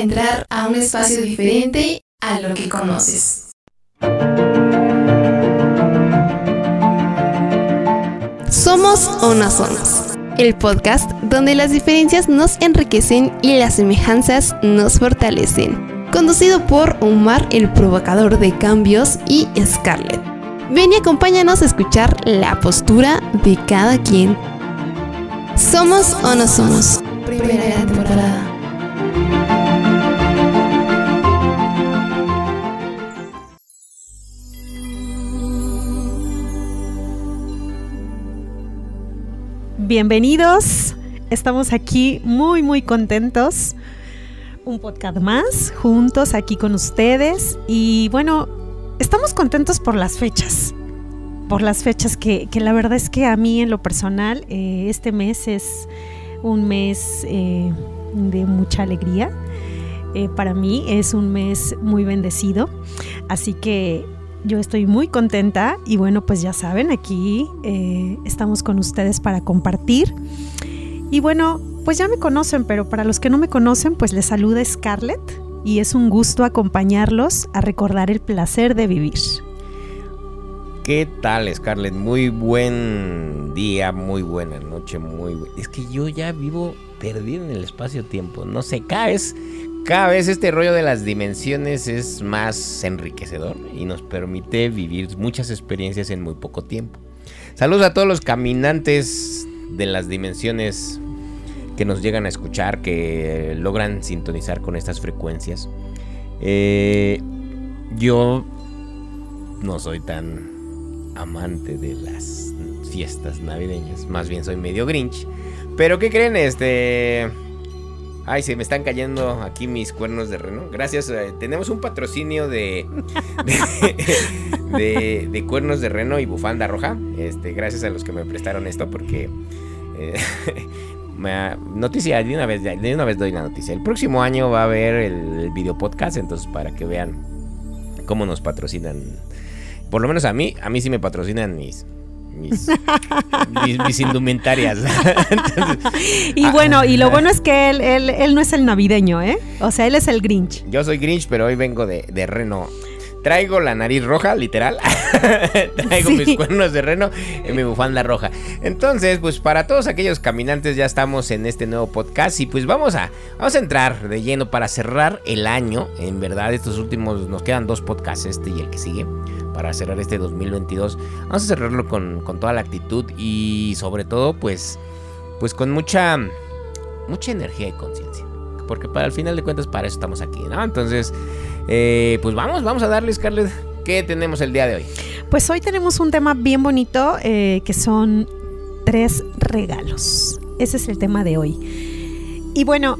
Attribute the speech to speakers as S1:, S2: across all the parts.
S1: entrar a un espacio diferente a lo que conoces. Somos no somos. El podcast donde las diferencias nos enriquecen y las semejanzas nos fortalecen. Conducido por Omar, el provocador de cambios, y Scarlett. Ven y acompáñanos a escuchar la postura de cada quien. Somos o no somos. Primera temporada.
S2: Bienvenidos, estamos aquí muy muy contentos. Un podcast más, juntos aquí con ustedes. Y bueno, estamos contentos por las fechas. Por las fechas que, la verdad es que a mí en lo personal eh, este mes es un mes eh, de mucha alegría. Eh, para mí es un mes muy bendecido. Así que yo estoy muy contenta y bueno, pues ya saben, aquí eh, estamos con ustedes para compartir. Y bueno, pues ya me conocen, pero para los que no me conocen, pues les saluda Scarlett y es un gusto acompañarlos a recordar el placer de vivir.
S3: ¿Qué tal, Scarlett? Muy buen día, muy buena noche, muy... Es que yo ya vivo perdido en el espacio-tiempo. No sé, vez cada vez este rollo de las dimensiones es más enriquecedor y nos permite vivir muchas experiencias en muy poco tiempo. Saludos a todos los caminantes de las dimensiones que nos llegan a escuchar, que logran sintonizar con estas frecuencias. Eh, yo no soy tan amante de las fiestas navideñas, más bien soy medio grinch. Pero ¿qué creen? Este Ay, se me están cayendo aquí mis cuernos de reno. Gracias. Eh, tenemos un patrocinio de de, cuernos de reno y bufanda roja. Este, gracias a los que me prestaron esto porque eh, noticia de una vez de una vez doy la noticia. El próximo año va a haber el, video podcast, entonces para que vean cómo nos patrocinan. Por lo menos a mí, a mí sí me patrocinan mis mis, indumentarias.
S2: y bueno, y lo bueno es que él, él, no es el navideño, ¿eh? O sea, él es el Grinch.
S3: Yo soy Grinch, pero hoy vengo de, reno. Traigo la nariz roja, literal. Traigo mis cuernos de reno y mi bufanda roja. Entonces, pues para todos aquellos caminantes ya estamos en este nuevo podcast y pues vamos a, vamos a entrar de lleno para cerrar el año. En verdad, estos últimos nos quedan dos podcasts, este y el que sigue para cerrar este 2022. Vamos a cerrarlo con, toda la actitud y sobre todo pues, pues con mucha, mucha energía y conciencia. Porque para el final de cuentas para eso estamos aquí, ¿no? Entonces, eh, pues vamos, vamos a darle, Scarlett. ¿Qué tenemos el día de hoy?
S2: Pues hoy tenemos un tema bien bonito eh, que son tres regalos. Ese es el tema de hoy. Y bueno,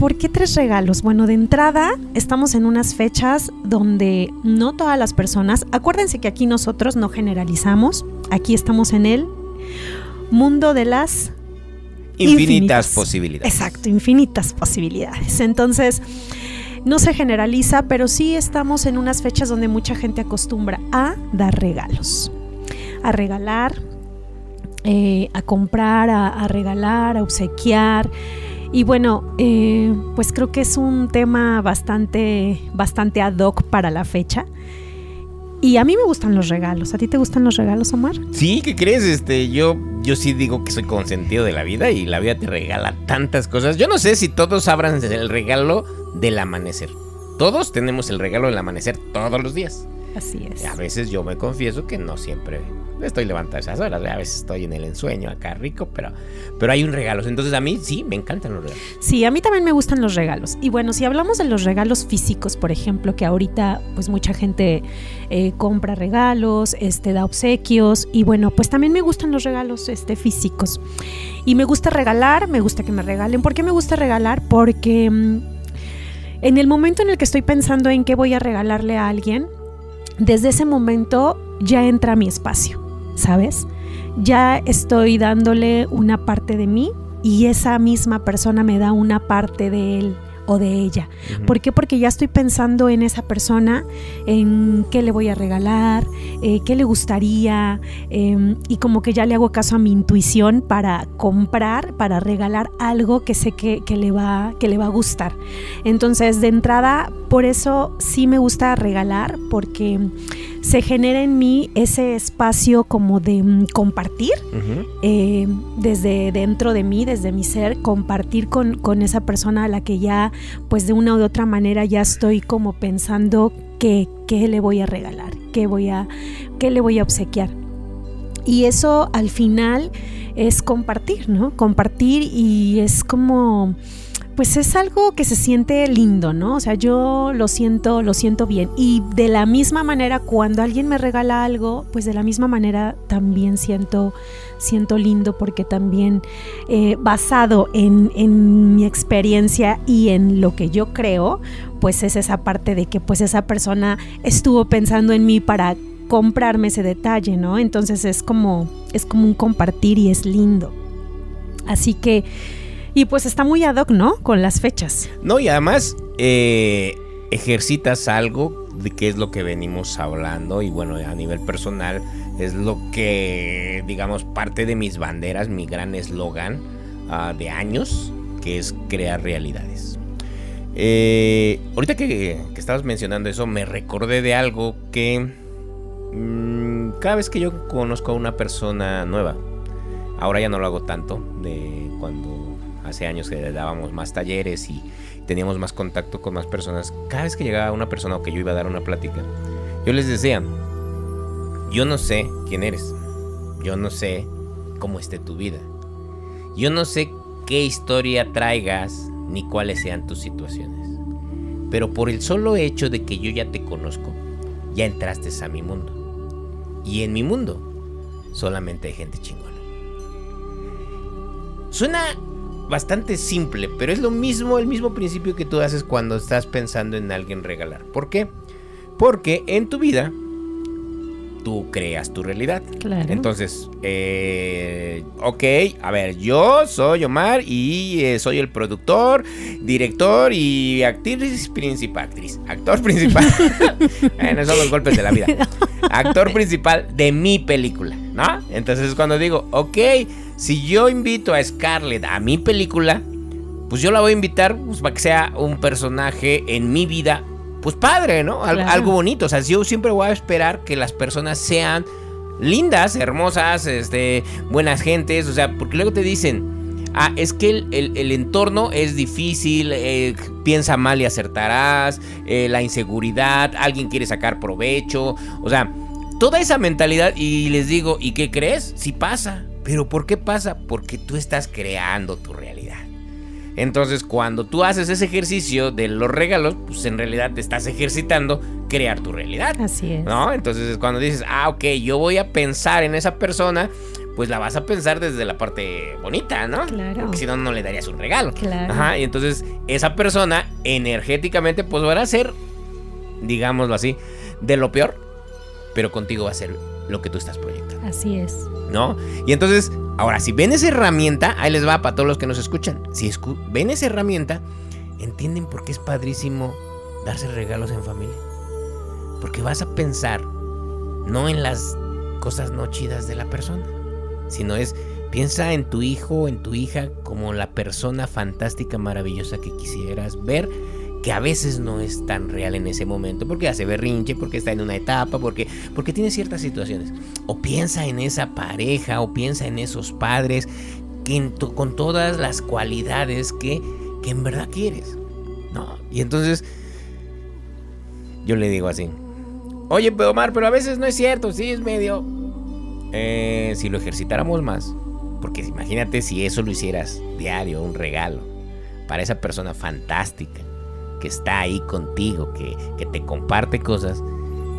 S2: ¿Por qué tres regalos? Bueno, de entrada estamos en unas fechas donde no todas las personas, acuérdense que aquí nosotros no generalizamos, aquí estamos en el mundo de las
S3: infinitas, posibilidades.
S2: Exacto, infinitas posibilidades. Entonces, no se generaliza, pero sí estamos en unas fechas donde mucha gente acostumbra a dar regalos, a regalar, eh, a comprar, a regalar, a obsequiar. Y bueno, eh, pues creo que es un tema bastante, bastante ad hoc para la fecha. Y a mí me gustan los regalos. ¿A ti te gustan los regalos, Omar?
S3: Sí, ¿qué crees? Este, yo, yo sí digo que soy consentido de la vida y la vida te regala tantas cosas. Yo no sé si todos abran el regalo del amanecer. Todos tenemos el regalo del amanecer todos los días.
S2: Así es.
S3: A veces yo me confieso que no siempre estoy levantado a esas horas. A veces estoy en el ensueño acá rico, pero, pero hay un regalo. Entonces a mí sí, me encantan los regalos.
S2: Sí, a mí también me gustan los regalos. Y bueno, si hablamos de los regalos físicos, por ejemplo, que ahorita pues mucha gente eh, compra regalos, este, da obsequios. Y bueno, pues también me gustan los regalos este, físicos. Y me gusta regalar, me gusta que me regalen. ¿Por qué me gusta regalar? Porque mm, en el momento en el que estoy pensando en qué voy a regalarle a alguien, desde ese momento ya entra mi espacio, ¿sabes? Ya estoy dándole una parte de mí y esa misma persona me da una parte de él o de ella. ¿Por qué? Porque ya estoy pensando en esa persona, en qué le voy a regalar, eh, qué le gustaría, em, y como que ya le hago caso a mi intuición para comprar, para regalar algo que sé que, le, va, que le va a gustar. Entonces, de entrada, por eso sí me gusta regalar, porque se genera en mí ese espacio como de mm, compartir eh, desde dentro de mí, desde mi ser, compartir con, con, esa persona a la que ya, pues de una u otra manera ya estoy como pensando qué le voy a regalar, qué, voy a, qué le voy a obsequiar. Y eso al final es compartir, ¿no? Compartir y es como pues es algo que se siente lindo, ¿no? O sea, yo lo siento, lo siento bien. Y de la misma manera, cuando alguien me regala algo, pues de la misma manera también siento, siento lindo porque también eh, basado en, en mi experiencia y en lo que yo creo, pues es esa parte de que pues esa persona estuvo pensando en mí para comprarme ese detalle, ¿no? Entonces es como, es como un compartir y es lindo. Así que y pues está muy ad hoc, ¿no? Con las fechas.
S3: No, y además eh, ejercitas algo de qué es lo que venimos hablando y bueno, a nivel personal es lo que, digamos, parte de mis banderas, mi gran eslogan ah, de años, que es crear realidades. Eh, ahorita que, estabas mencionando eso, me recordé de algo que mm, cada vez que yo conozco a una persona nueva, ahora ya no lo hago tanto, de cuando hace años que dábamos más talleres y teníamos más contacto con más personas, cada vez que llegaba una persona o que yo iba a dar una plática, yo les decía, yo no sé quién eres, yo no sé cómo esté tu vida, yo no sé qué historia traigas ni cuáles sean tus situaciones, pero por el solo hecho de que yo ya te conozco, ya entraste a mi mundo. Y en mi mundo solamente hay gente chingona. Suena bastante simple, pero es lo mismo, el mismo principio que tú haces cuando estás pensando en alguien regalar. ¿Por qué? Porque en tu vida tú creas tu realidad. Claro. Entonces, eh, ok, a ver, yo soy Omar y eh, soy el productor, director y actriz principal, actriz, actor principal. bueno, son los golpes de la vida. Actor principal de mi película, ¿no? Entonces cuando digo, ok, si yo invito a Scarlett a mi película, pues yo la voy a invitar pues, para que sea un personaje en mi vida, pues padre, ¿no? Algo bonito. O sea, yo siempre voy a esperar que las personas sean lindas, hermosas, este, buenas gentes. O sea, porque luego te dicen, ah, es que el, entorno es difícil, eh, piensa mal y acertarás, eh, la inseguridad, alguien quiere sacar provecho. O sea, toda esa mentalidad. Y les digo, ¿y qué crees? Si pasa. ¿Pero por qué pasa? Porque tú estás creando tu realidad. Entonces, cuando tú haces ese ejercicio de los regalos, pues en realidad te estás ejercitando crear tu realidad.
S2: Así es.
S3: ¿No? Entonces, cuando dices, ah, ok, yo voy a pensar en esa persona, pues la vas a pensar desde la parte bonita, ¿no? Claro. Porque si no, no le darías un regalo. Claro. Ajá. Y entonces, esa persona energéticamente, pues va a ser, digámoslo así, de lo peor, pero contigo va a ser lo que tú estás proyectando.
S2: Así es.
S3: ¿No? Y entonces, ahora, si ven esa herramienta, ahí les va para todos los que nos escuchan. Si ven esa herramienta, entienden por qué es padrísimo darse regalos en familia. Porque vas a pensar no en las cosas no chidas de la persona, sino es piensa en tu hijo en tu hija como la persona fantástica, maravillosa que quisieras ver que a veces no es tan real en ese momento, porque hace berrinche, porque está en una etapa, porque, porque tiene ciertas situaciones. O piensa en esa pareja, o piensa en esos padres, que con todas las cualidades que, que en verdad quieres. ¿no? Y entonces, yo le digo así, oye, pero Omar, pero a veces no es cierto, sí es medio... Eh, si lo ejercitáramos más, porque imagínate si eso lo hicieras diario, un regalo, para esa persona fantástica que está ahí contigo, que, te comparte cosas,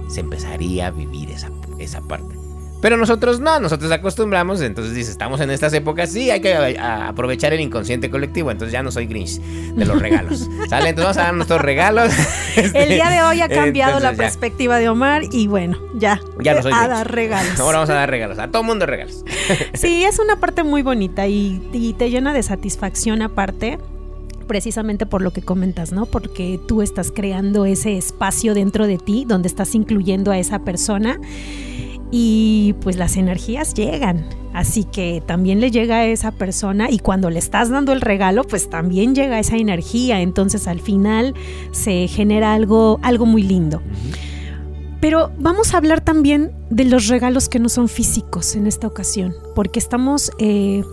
S3: se empezaría a vivir esa, esa parte. Pero nosotros no, nosotros acostumbramos, entonces dice, estamos en estas épocas, sí, hay que aprovechar el inconsciente colectivo, entonces ya no soy Grinch de los regalos. ¿Sale? Entonces vamos a dar nuestros regalos.
S2: el día de hoy ha cambiado la perspectiva de Omar y bueno, ya.
S3: Ya no soy
S2: A dar regalos.
S3: Ahora vamos a dar regalos, a todo mundo regalos.
S2: sí, es una parte muy bonita y, y te llena de satisfacción aparte precisamente por lo que comentas, ¿no? Porque tú estás creando ese espacio dentro de ti donde estás incluyendo a esa persona y pues las energías llegan. Así que también le llega a esa persona y cuando le estás dando el regalo, pues también llega esa energía. Entonces al final se genera algo, algo muy lindo. Pero vamos a hablar también de los regalos que no son físicos en esta ocasión, porque estamos, eh,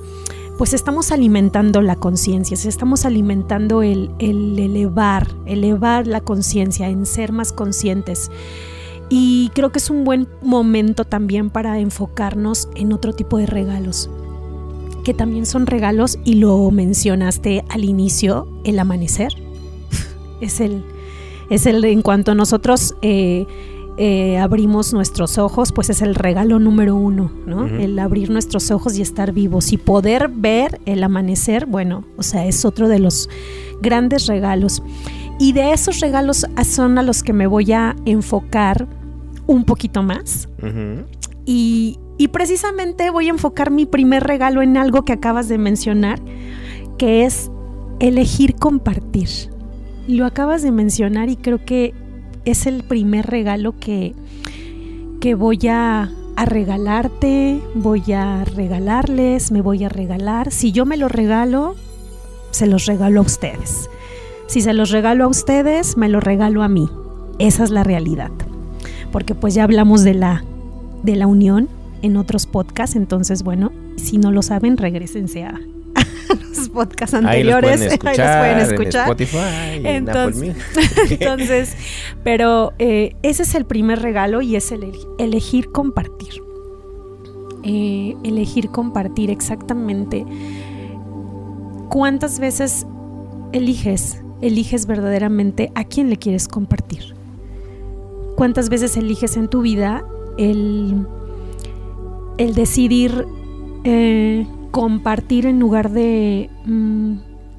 S2: pues estamos alimentando la conciencia, estamos alimentando el, el elevar, elevar la conciencia, en ser más conscientes. Y creo que es un buen momento también para enfocarnos en otro tipo de regalos, que también son regalos, y lo mencionaste al inicio, el amanecer. es el, es el en cuanto nosotros eh, eh, abrimos nuestros ojos, pues es el regalo número uno, ¿no? El abrir nuestros ojos y estar vivos y poder ver el amanecer, bueno, o sea, es otro de los grandes regalos. Y de esos regalos son a los que me voy a enfocar un poquito más. y, precisamente voy a enfocar mi primer regalo en algo que acabas de mencionar, que es elegir compartir. Lo acabas de mencionar y creo que es el primer regalo que, que voy a, a regalarte, voy a regalarles, me voy a regalar. Si yo me lo regalo, se los regalo a ustedes. Si se los regalo a ustedes, me lo regalo a mí. Esa es la realidad porque pues ya hablamos de la, de la unión en otros podcasts, entonces bueno, si no lo saben, regresense a, los podcasts anteriores.
S3: Ahí los pueden escuchar. En Spotify,
S2: entonces, entonces, pero eh, ese es el primer regalo y es el elegir compartir. Eh, elegir compartir exactamente. ¿Cuántas veces eliges, eliges verdaderamente a quién le quieres compartir? cuántas veces eliges en tu vida el, el decidir eh, compartir en lugar de, mm,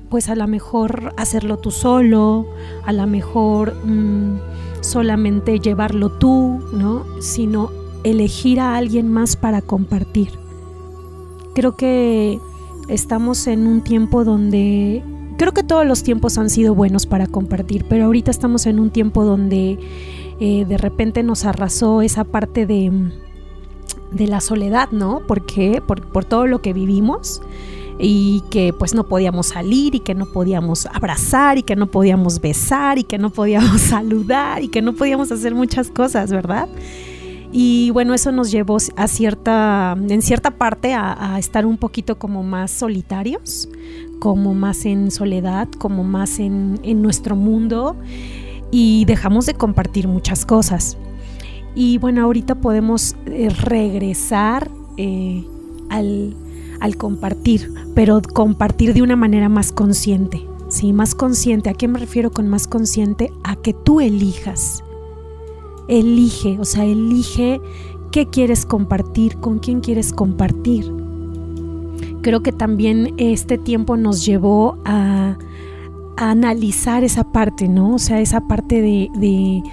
S2: pues a lo mejor hacerlo tú solo, a lo mejor mm, solamente llevarlo tú, ¿no? Sino elegir a alguien más para compartir. Creo que estamos en un tiempo donde creo que todos los tiempos han sido buenos para compartir, pero ahorita estamos en un tiempo donde eh, de repente nos arrasó esa parte de, de la soledad, ¿no? ¿Por qué? Por, por, todo lo que vivimos y que pues no podíamos salir y que no podíamos abrazar y que no podíamos besar y que no podíamos saludar y que no podíamos hacer muchas cosas, ¿verdad? Y bueno, eso nos llevó a cierta, en cierta parte a, estar un poquito como más solitarios, como más en soledad, como más en nuestro mundo y dejamos de compartir muchas cosas. Y bueno, ahorita podemos eh, regresar eh, al, al, compartir, pero compartir de una manera más consciente. Sí, más consciente. ¿A qué me refiero con más consciente? A que tú elijas. Elige, o sea, elige qué quieres compartir, con quién quieres compartir. Creo que también este tiempo nos llevó a, analizar esa parte, ¿no? O sea, esa parte de, de,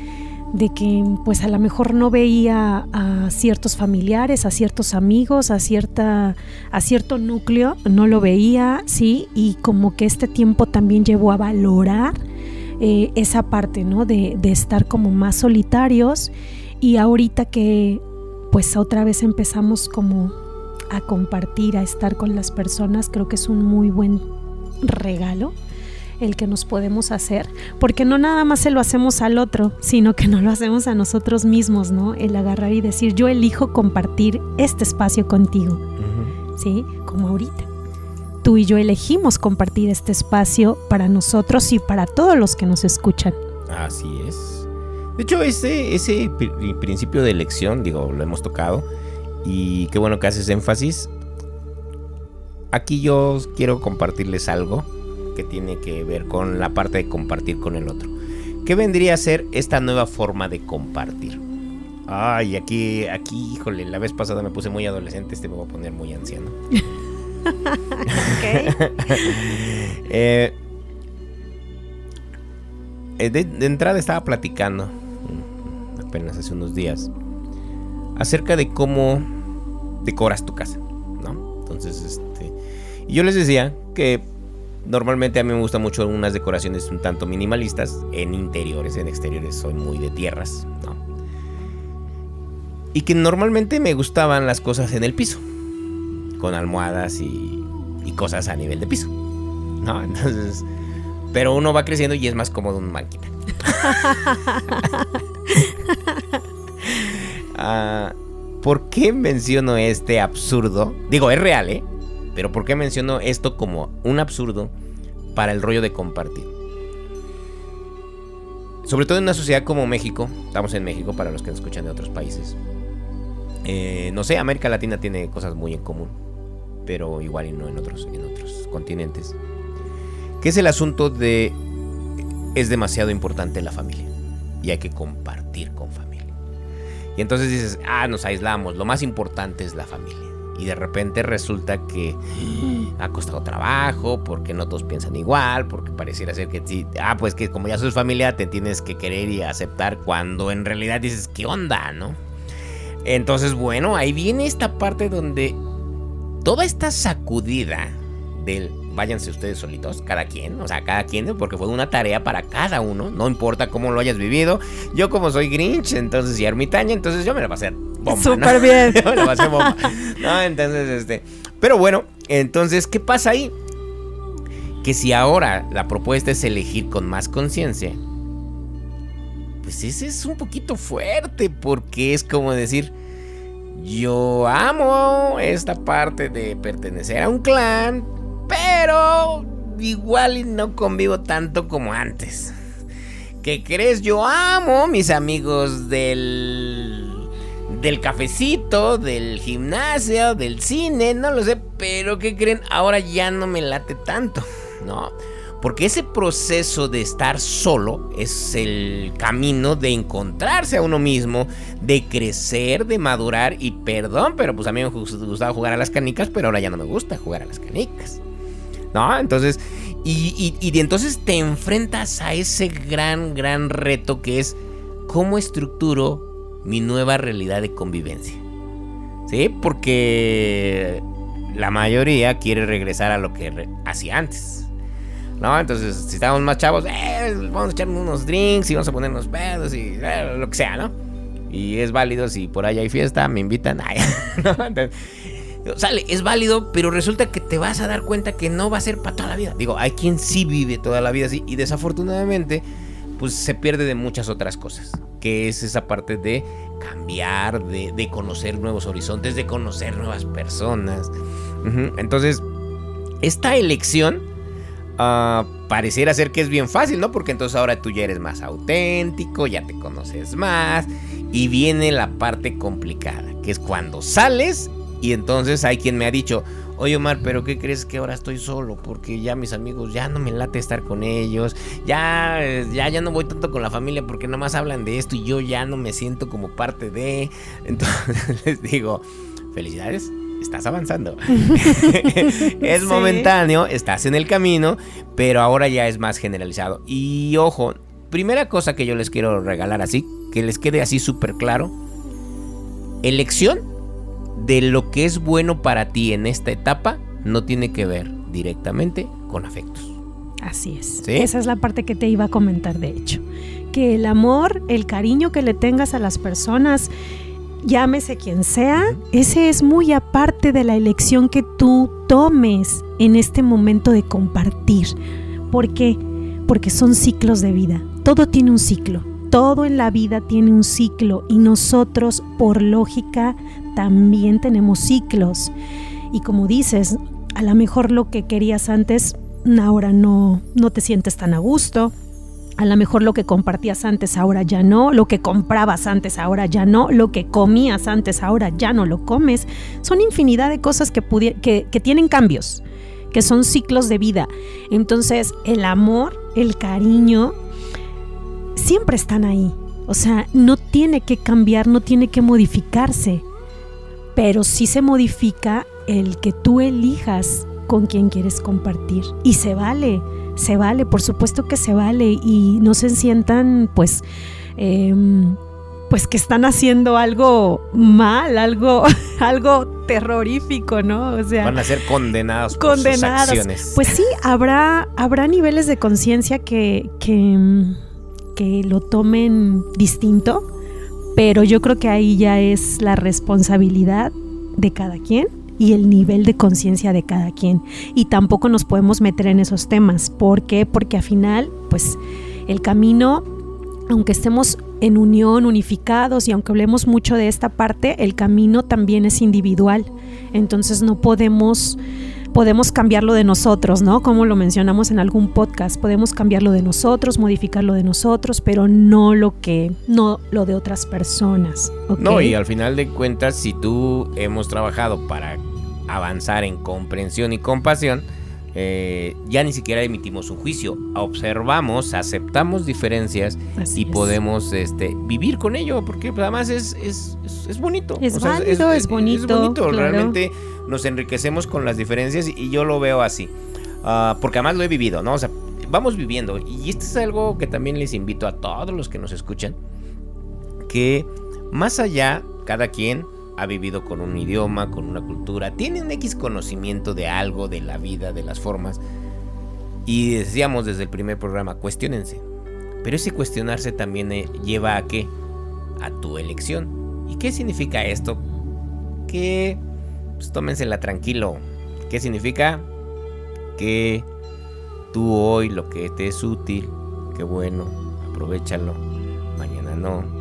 S2: que pues a lo mejor no veía a ciertos familiares, a ciertos amigos, a, cierta, a cierto núcleo, no lo veía, ¿sí? Y como que este tiempo también llevó a valorar eh, esa parte, ¿no? De, de estar como más solitarios y ahorita que pues otra vez empezamos como a compartir, a estar con las personas, creo que es un muy buen regalo el que nos podemos hacer, porque no nada más se lo hacemos al otro, sino que no lo hacemos a nosotros mismos, ¿no? El agarrar y decir, yo elijo compartir este espacio contigo, ¿sí? Como ahorita. Tú y yo elegimos compartir este espacio para nosotros y para todos los que nos escuchan.
S3: Así es. De hecho, ese, ese principio de elección, digo, lo hemos tocado, y qué bueno que haces énfasis. Aquí yo quiero compartirles algo que tiene que ver con la parte de compartir con el otro. ¿Qué vendría a ser esta nueva forma de compartir? Ay, aquí, aquí, híjole, la vez pasada me puse muy adolescente, este me voy a poner muy anciano. Eh, eh, de, entrada estaba platicando, mm, apenas hace unos días, acerca de cómo decoras tu casa, ¿no? Entonces, este, y yo les decía que Normalmente a mí me gustan mucho unas decoraciones un tanto minimalistas. En interiores, en exteriores soy muy de tierras. ¿no? Y que normalmente me gustaban las cosas en el piso. Con almohadas y, y cosas a nivel de piso. ¿No? Entonces... Pero uno va creciendo y es más cómodo un máquina. Ah, ¿Por qué menciono este absurdo? Digo, es real, ¿eh? Pero ¿por qué menciono esto como un absurdo para el rollo de compartir? Sobre todo en una sociedad como México, estamos en México para los que nos escuchan de otros países. Eh, no sé, América Latina tiene cosas muy en común, pero igual y no en otros, en otros continentes. Que es el asunto de es demasiado importante la familia y hay que compartir con familia. Y entonces dices, ah, nos aislamos, lo más importante es la familia. Y de repente resulta que ha costado trabajo, porque no todos piensan igual, porque pareciera ser que sí, ah, pues que como ya sos familia te tienes que querer y aceptar cuando en realidad dices, ¿qué onda, no? Entonces, bueno, ahí viene esta parte donde toda esta sacudida del váyanse ustedes solitos, cada quien, o sea, cada quien, porque fue una tarea para cada uno, no importa cómo lo hayas vivido. Yo como soy Grinch, entonces y ermitaña, entonces yo me la pasé bomba.
S2: Súper bien.
S3: pasé bomba. No, entonces, este, pero bueno, entonces, ¿qué pasa ahí? Que si ahora la propuesta es elegir con más conciencia, pues ese es un poquito fuerte, porque es como decir, yo amo esta parte de pertenecer a un clan, pero igual y no convivo tanto como antes. ¿Qué crees? Yo amo mis amigos del del cafecito, del gimnasio, del cine, no lo sé, pero ¿qué creen? Ahora ya no me late tanto, ¿no? Porque ese proceso de estar solo es el camino de encontrarse a uno mismo, de crecer, de madurar y perdón, pero pues a mí me gustaba jugar a las canicas, pero ahora ya no me gusta jugar a las canicas. ¿No? Entonces, y, y, entonces te enfrentas a ese gran, gran reto que es cómo estructuro mi nueva realidad de convivencia. ¿Sí? Porque la mayoría quiere regresar a lo que hacía antes. ¿No? Entonces, si estamos más chavos, eh, vamos a echarnos unos drinks y vamos a ponernos pedos y eh, lo que sea, ¿no? Y es válido si por ahí hay fiesta, me invitan. Sale, es válido, pero resulta que te vas a dar cuenta que no va a ser para toda la vida. Digo, hay quien sí vive toda la vida así y desafortunadamente pues se pierde de muchas otras cosas, que es esa parte de cambiar, de, conocer nuevos horizontes, de conocer nuevas personas. Entonces, esta elección uh, pareciera ser que es bien fácil, ¿no? Porque entonces ahora tú ya eres más auténtico, ya te conoces más y viene la parte complicada, que es cuando sales y entonces hay quien me ha dicho, oye Omar, pero ¿qué crees que ahora estoy solo? Porque ya mis amigos, ya no me late estar con ellos, ya, ya, ya no voy tanto con la familia porque nada más hablan de esto y yo ya no me siento como parte de... Entonces les digo, felicidades. Estás avanzando. es momentáneo, estás en el camino, pero ahora ya es más generalizado. Y ojo, primera cosa que yo les quiero regalar así, que les quede así súper claro. Elección de lo que es bueno para ti en esta etapa no tiene que ver directamente con afectos.
S2: Así es. Esa es la parte que te iba a comentar, de hecho. Que el amor, el cariño que le tengas a las personas, llámese quien sea, ese es muy aparte de la elección que tú tomes en este momento de compartir. ¿Por qué? Porque son ciclos de vida. Todo tiene un ciclo. Todo en la vida tiene un ciclo y nosotros, por lógica, también tenemos ciclos. Y como dices, a lo mejor lo que querías antes, ahora no, no te sientes tan a gusto. A lo mejor lo que compartías antes ahora ya no, lo que comprabas antes ahora ya no, lo que comías antes ahora ya no lo comes. Son infinidad de cosas que, que, que tienen cambios, que son ciclos de vida. Entonces el amor, el cariño, siempre están ahí. O sea, no tiene que cambiar, no tiene que modificarse pero sí se modifica el que tú elijas con quién quieres compartir. Y se vale, se vale, por supuesto que se vale y no se sientan pues... Em, pues que están haciendo algo mal, algo, algo terrorífico, ¿no?
S3: O sea, van a ser condenados por
S2: condenados.
S3: sus acciones.
S2: Pues sí, habrá, habrá niveles de conciencia que, que, que lo tomen distinto, pero yo creo que ahí ya es la responsabilidad de cada quien y el nivel de conciencia de cada quien. Y tampoco nos podemos meter en esos temas. ¿Por qué? Porque al final, pues el camino, aunque estemos en unión, unificados y aunque hablemos mucho de esta parte, el camino también es individual. Entonces no podemos podemos cambiarlo de nosotros, ¿no? Como lo mencionamos en algún podcast, podemos cambiarlo de nosotros, modificarlo de nosotros, pero no lo que no lo de otras personas.
S3: No, y al final de cuentas, si tú hemos trabajado para avanzar en comprensión y compasión, eh, ya ni siquiera emitimos un juicio, observamos, aceptamos diferencias y podemos este, vivir con ello, porque pues, además es, es, es bonito.
S2: Es válido, es, bonito. Es bonito,
S3: realmente nos enriquecemos con las diferencias y yo lo veo así, uh, porque además lo he vivido, ¿no? O sea, vamos viviendo y esto es algo que también les invito a todos los que nos escuchan, que más allá, cada quien ha vivido con un idioma, con una cultura, tiene un X conocimiento de algo, de la vida, de las formas. Y decíamos desde el primer programa, cuestionense. Pero ese cuestionarse también eh, lleva a qué? A tu elección. ¿Y qué significa esto? Que pues tómensela tranquilo. ¿Qué significa? Que tú hoy lo que te es útil, qué bueno, aprovechalo. Mañana no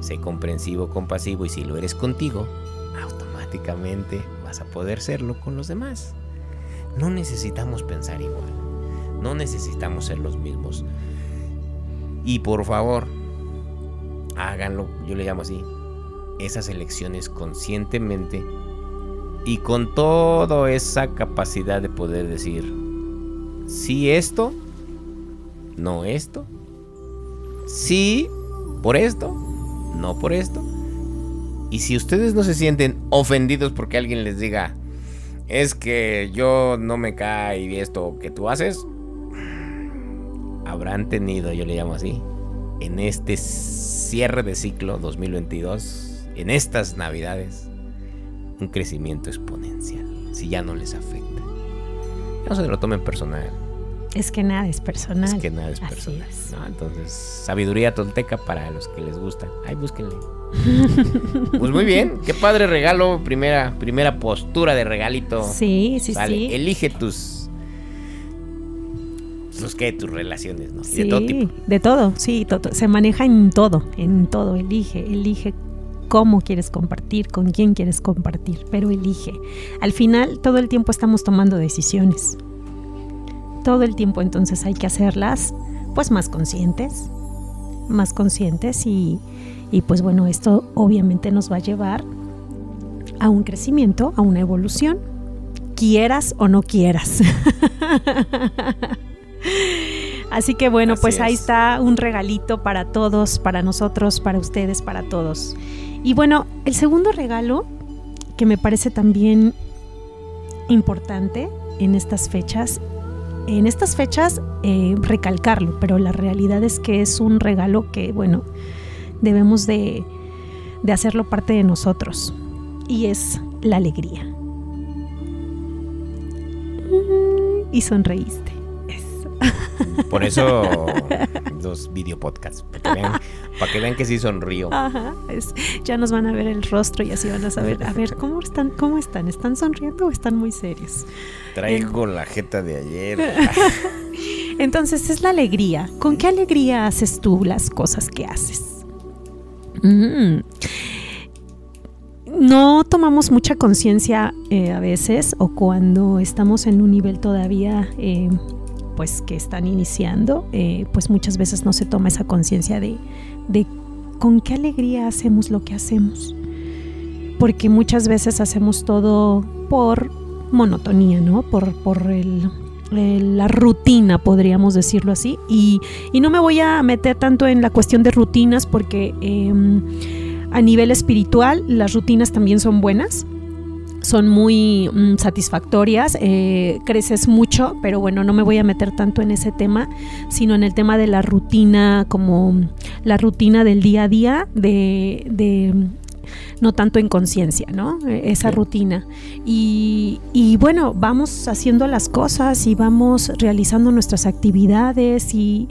S3: Sé comprensivo, compasivo y si lo eres contigo, automáticamente vas a poder serlo con los demás. No necesitamos pensar igual. No necesitamos ser los mismos. Y por favor, háganlo, yo le llamo así, esas elecciones conscientemente y con toda esa capacidad de poder decir, sí esto, no esto, sí por esto, no por esto. Y si ustedes no se sienten ofendidos porque alguien les diga, es que yo no me cae esto que tú haces, habrán tenido, yo le llamo así, en este cierre de ciclo 2022, en estas navidades, un crecimiento exponencial, si ya no les afecta. No se lo tomen personal.
S2: Es que nada es personal.
S3: Es que nada es personal. Entonces, sabiduría tolteca para los que les gusta. Ay, búsquenle. pues muy bien, qué padre regalo, primera, primera postura de regalito.
S2: Sí, sí, sí.
S3: Elige tus tus qué, tus relaciones, ¿no? de todo tipo.
S2: De todo, sí, se maneja en todo, en todo, elige, elige cómo quieres compartir, con quién quieres compartir, pero elige. Al final todo el tiempo estamos tomando decisiones todo el tiempo entonces hay que hacerlas pues más conscientes, más conscientes y, y pues bueno, esto obviamente nos va a llevar a un crecimiento, a una evolución, quieras o no quieras. Así que bueno, pues ahí está un regalito para todos, para nosotros, para ustedes, para todos. Y bueno, el segundo regalo que me parece también importante en estas fechas en estas fechas eh, recalcarlo, pero la realidad es que es un regalo que, bueno, debemos de, de hacerlo parte de nosotros y es la alegría. Y sonreíste.
S3: Por eso los videopodcasts, para que vean, para que, vean que sí sonrío.
S2: Ajá, ya nos van a ver el rostro y así van a saber, a ver, ¿cómo están? ¿Cómo están? ¿Están sonriendo o están muy serios?
S3: Traigo la jeta de ayer.
S2: Entonces es la alegría. ¿Con qué alegría haces tú las cosas que haces? Mm. No tomamos mucha conciencia eh, a veces o cuando estamos en un nivel todavía eh, pues que están iniciando, eh, pues muchas veces no se toma esa conciencia de, de con qué alegría hacemos lo que hacemos. Porque muchas veces hacemos todo por monotonía, ¿no? Por, por el, la rutina, podríamos decirlo así. Y, y, no me voy a meter tanto en la cuestión de rutinas porque em, a nivel espiritual las rutinas también son buenas son muy mm, satisfactorias, eh, creces mucho, pero bueno, no me voy a meter tanto en ese tema, sino en el tema de la rutina como la rutina del día a día de, de no tanto en conciencia, ¿no? E, esa rutina. Y, y, bueno, vamos haciendo las cosas y vamos realizando nuestras actividades y,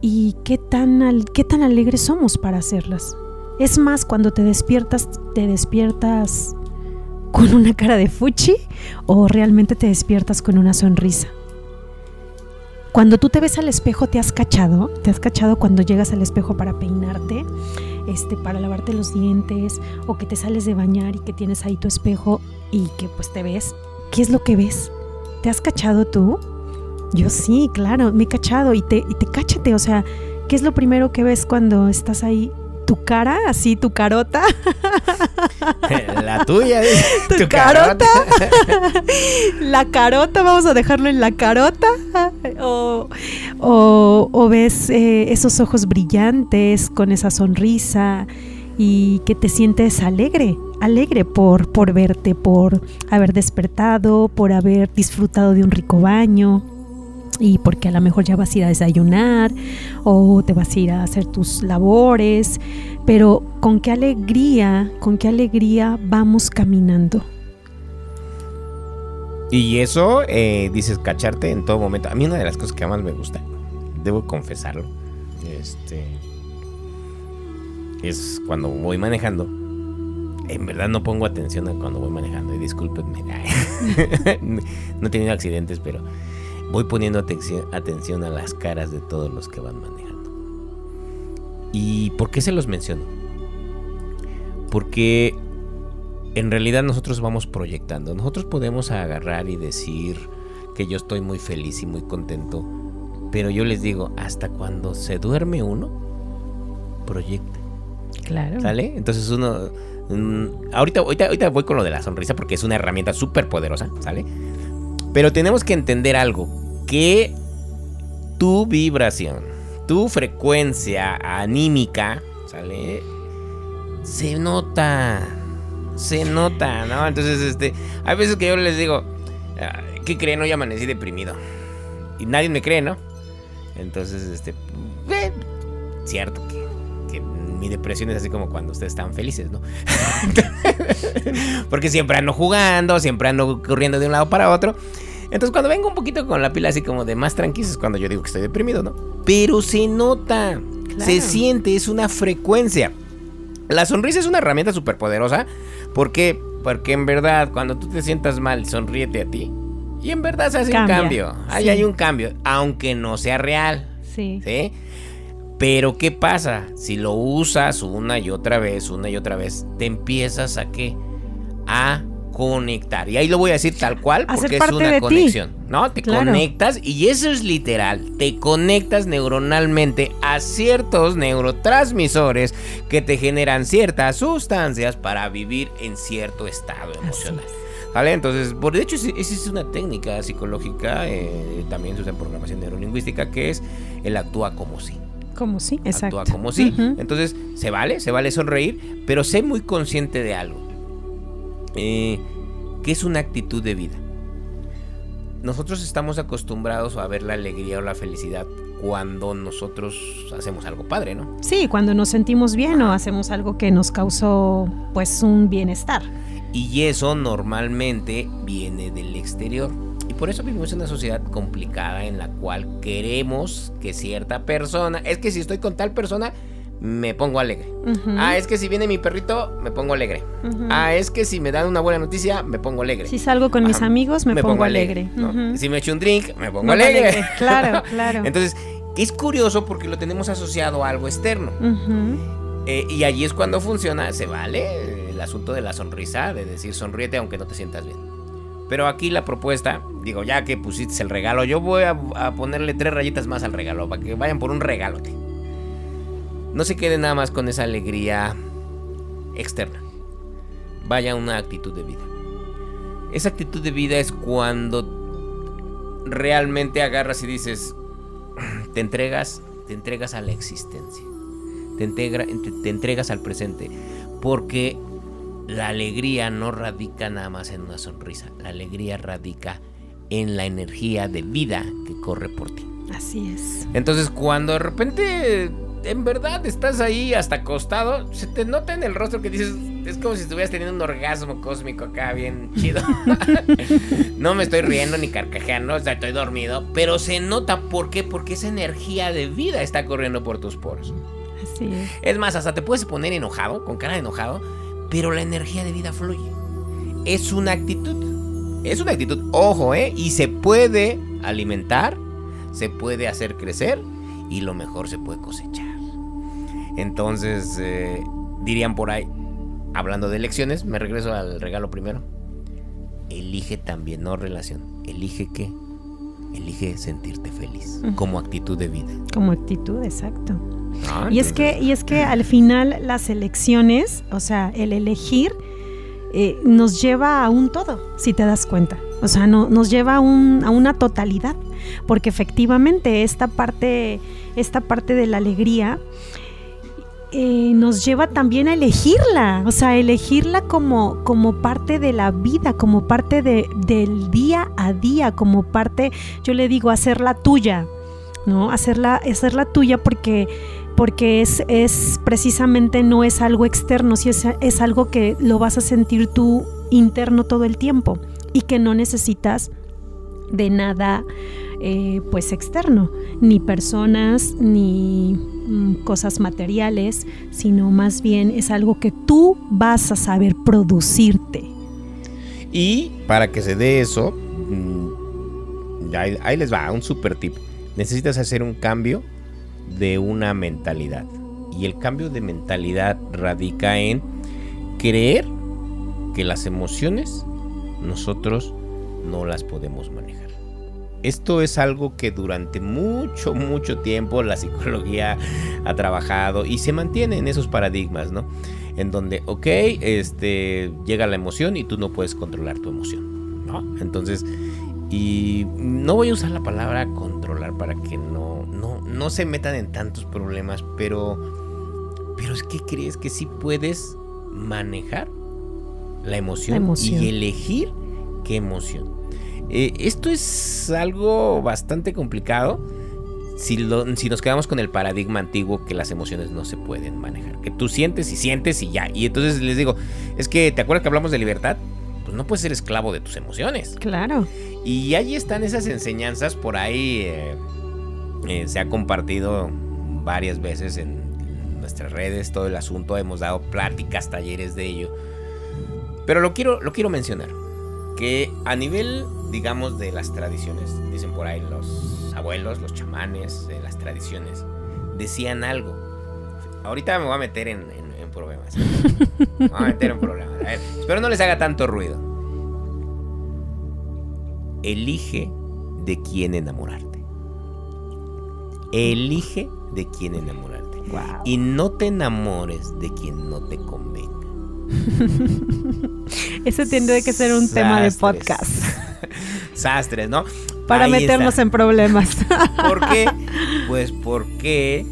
S2: y qué, tan, qué tan alegres somos para hacerlas. Es más, cuando te despiertas, te despiertas con una cara de fuchi o realmente te despiertas con una sonrisa. Cuando tú te ves al espejo, ¿te has cachado? ¿Te has cachado cuando llegas al espejo para peinarte? Este, para lavarte los dientes o que te sales de bañar y que tienes ahí tu espejo y que pues te ves. ¿Qué es lo que ves? ¿Te has cachado tú? Yo sí, claro, me he cachado y te, y te cáchate, o sea, ¿qué es lo primero que ves cuando estás ahí tu cara, así tu carota.
S3: La tuya,
S2: tu, carota. la carota, vamos a dejarlo en la carota. O, o, ves eh, esos ojos brillantes con esa sonrisa y que te sientes alegre, alegre por, por verte, por haber despertado, por haber disfrutado de un rico baño y porque a lo mejor ya vas a ir a desayunar o te vas a ir a hacer tus labores, pero con qué alegría, con qué alegría vamos caminando.
S3: Y eso, eh, dices, cacharte en todo momento. A mí una de las cosas que más me gusta, debo confesarlo, este, es cuando voy manejando. En verdad no pongo atención a cuando voy manejando y discúlpenme. no he tenido accidentes, pero voy poniendo atención, a las caras de todos los que van manejando. ¿Y por qué se los menciono? Porque en realidad nosotros vamos proyectando. Nosotros podemos agarrar y decir que yo estoy muy feliz y muy contento. Pero yo les digo, hasta cuando se duerme uno, proyecta.
S2: Claro.
S3: ¿Sale? Entonces uno... Mm, ahorita, ahorita, ahorita voy con lo de la sonrisa porque es una herramienta súper poderosa, ¿sale? Pero tenemos que entender algo que tu vibración, tu frecuencia anímica, ¿sale? Se nota. Se nota, ¿no? Entonces, este, hay veces que yo les digo, ¿qué creen? Hoy amanecí deprimido. Y nadie me cree, ¿no? Entonces, este, eh, cierto que, que mi depresión es así como cuando ustedes están felices, ¿no? Porque siempre ando jugando, siempre ando corriendo de un lado para otro. Entonces cuando vengo un poquito con la pila así como de más tranquilo es cuando yo digo que estoy deprimido, ¿no? Pero se nota, se siente, es una frecuencia. La sonrisa es una herramienta súper poderosa. ¿Por qué? Porque en verdad, cuando tú te sientas mal, sonríete a ti. Y en verdad se hace un cambio. Ahí hay un cambio, aunque no sea real.
S2: Sí.
S3: ¿Sí? Pero ¿qué pasa? Si lo usas una y otra vez, una y otra vez, te empiezas a qué? A conectar. Y ahí lo voy a decir tal cual porque es una conexión. ¿No? Te conectas y eso es literal. Te conectas neuronalmente a ciertos neurotransmisores que te generan ciertas sustancias para vivir en cierto estado emocional. ¿Vale? Entonces, por de hecho, esa es una técnica psicológica, eh, también se usa en programación neurolingüística, que es el actúa como si.
S2: Como si, exacto.
S3: Actúa como si. Entonces, se vale, se vale sonreír, pero sé muy consciente de algo eh, que es una actitud de vida. Nosotros estamos acostumbrados a ver la alegría o la felicidad cuando nosotros hacemos algo padre, ¿no?
S2: Sí, cuando nos sentimos bien o hacemos algo que nos causó pues un bienestar.
S3: Y eso normalmente viene del exterior. Y por eso vivimos en una sociedad complicada en la cual queremos que cierta persona, es que si estoy con tal persona, me pongo alegre. Ah, es que si viene mi perrito, me pongo alegre. Ah, es que si me dan una buena noticia, me pongo alegre.
S2: Si salgo con mis amigos, me, pongo, alegre.
S3: Si me echo un drink, me pongo alegre.
S2: Claro, claro.
S3: Entonces, es curioso porque lo tenemos asociado a algo externo. Eh, y allí es cuando funciona, se vale el asunto de la sonrisa, de decir sonríete aunque no te sientas bien. Pero aquí la propuesta, digo, ya que pusiste el regalo, yo voy a, a ponerle tres rayitas más al regalo, para que vayan por un regalote no se quede nada más con esa alegría externa. Vaya una actitud de vida. Esa actitud de vida es cuando realmente agarras y dices, te entregas, te entregas a la existencia. Te, te entregas al presente. Porque la alegría no radica nada más en una sonrisa. La alegría radica en la energía de vida que corre por ti.
S2: Así es.
S3: Entonces, cuando de repente en verdad estás ahí hasta acostado, se te nota en el rostro que dices, es como si estuvieras teniendo un orgasmo cósmico acá bien chido. no me estoy riendo ni carcajeando, o sea, estoy dormido, pero se nota por qué, porque esa energía de vida está corriendo por tus poros.
S2: Así es.
S3: Es más, hasta te puedes poner enojado, con cara de enojado, pero la energía de vida fluye. Es una actitud. Es una actitud, ojo, ¿eh? Y se puede alimentar, se puede hacer crecer y lo mejor se puede cosechar. Entonces, eh, dirían por ahí, hablando de elecciones, me regreso al regalo primero. Elige también, no relación. Elige qué? Elige sentirte feliz como actitud de vida.
S2: Como actitud, exacto.
S3: Ah,
S2: Y es que, y es que al final las elecciones, o sea, el elegir eh, nos lleva a un todo, si te das cuenta. O sea, no, nos lleva a, un- a una totalidad. Porque efectivamente esta parte, esta parte de la alegría eh, nos lleva también a elegirla. O sea, elegirla como, como parte de la vida, como parte de, del día a día, como parte, yo le digo, hacerla tuya. ¿no? Hacerla, hacerla tuya porque porque es, es precisamente no es algo externo, si es, es algo que lo vas a sentir tú interno todo el tiempo y que no necesitas de nada eh, pues externo, ni personas, ni mm, cosas materiales, sino más bien es algo que tú vas a saber producirte.
S3: Y para que se dé eso, mm, ahí, ahí les va, un super tip. Necesitas hacer un cambio de una mentalidad. Y el cambio de mentalidad radica en creer que las emociones nosotros no las podemos manejar. Esto es algo que durante mucho, mucho tiempo la psicología ha trabajado y se mantiene en esos paradigmas, ¿no? En donde, ok, este, llega la emoción y tú no puedes controlar tu emoción, ¿no? Entonces, y no voy a usar la palabra controlar para que no, no, no se metan en tantos problemas, pero, pero es que crees que sí puedes manejar la emoción,
S2: La emoción.
S3: y elegir qué emoción. Eh, esto es algo bastante complicado si, lo- si nos quedamos con el paradigma antiguo que las emociones no se pueden manejar. Que tú sientes y sientes y ya. Y entonces les digo, es que, ¿te acuerdas que hablamos de libertad? Pues no puedes ser esclavo de tus emociones.
S2: Claro.
S3: Y ahí están esas enseñanzas, por ahí eh, eh, se ha compartido varias veces en nuestras redes todo el asunto, hemos dado pláticas, talleres de ello. Pero lo quiero, lo quiero mencionar, que a nivel, digamos, de las tradiciones, dicen por ahí los abuelos, los chamanes, de las tradiciones, decían algo. Ahorita me voy a meter en, en- en problemas. Me voy a meter en problemas. A ver, espero no les haga tanto ruido elige de quién enamorarte. Elige de quién enamorarte.
S2: Wow.
S3: Y no te enamores de quien no te convenga.
S2: Ese tendría que ser un tema de podcast
S3: Sastres, ¿no?
S2: para
S3: Ahí
S2: meternos
S3: está.
S2: en problemas.
S3: ¿Por qué? Pues porque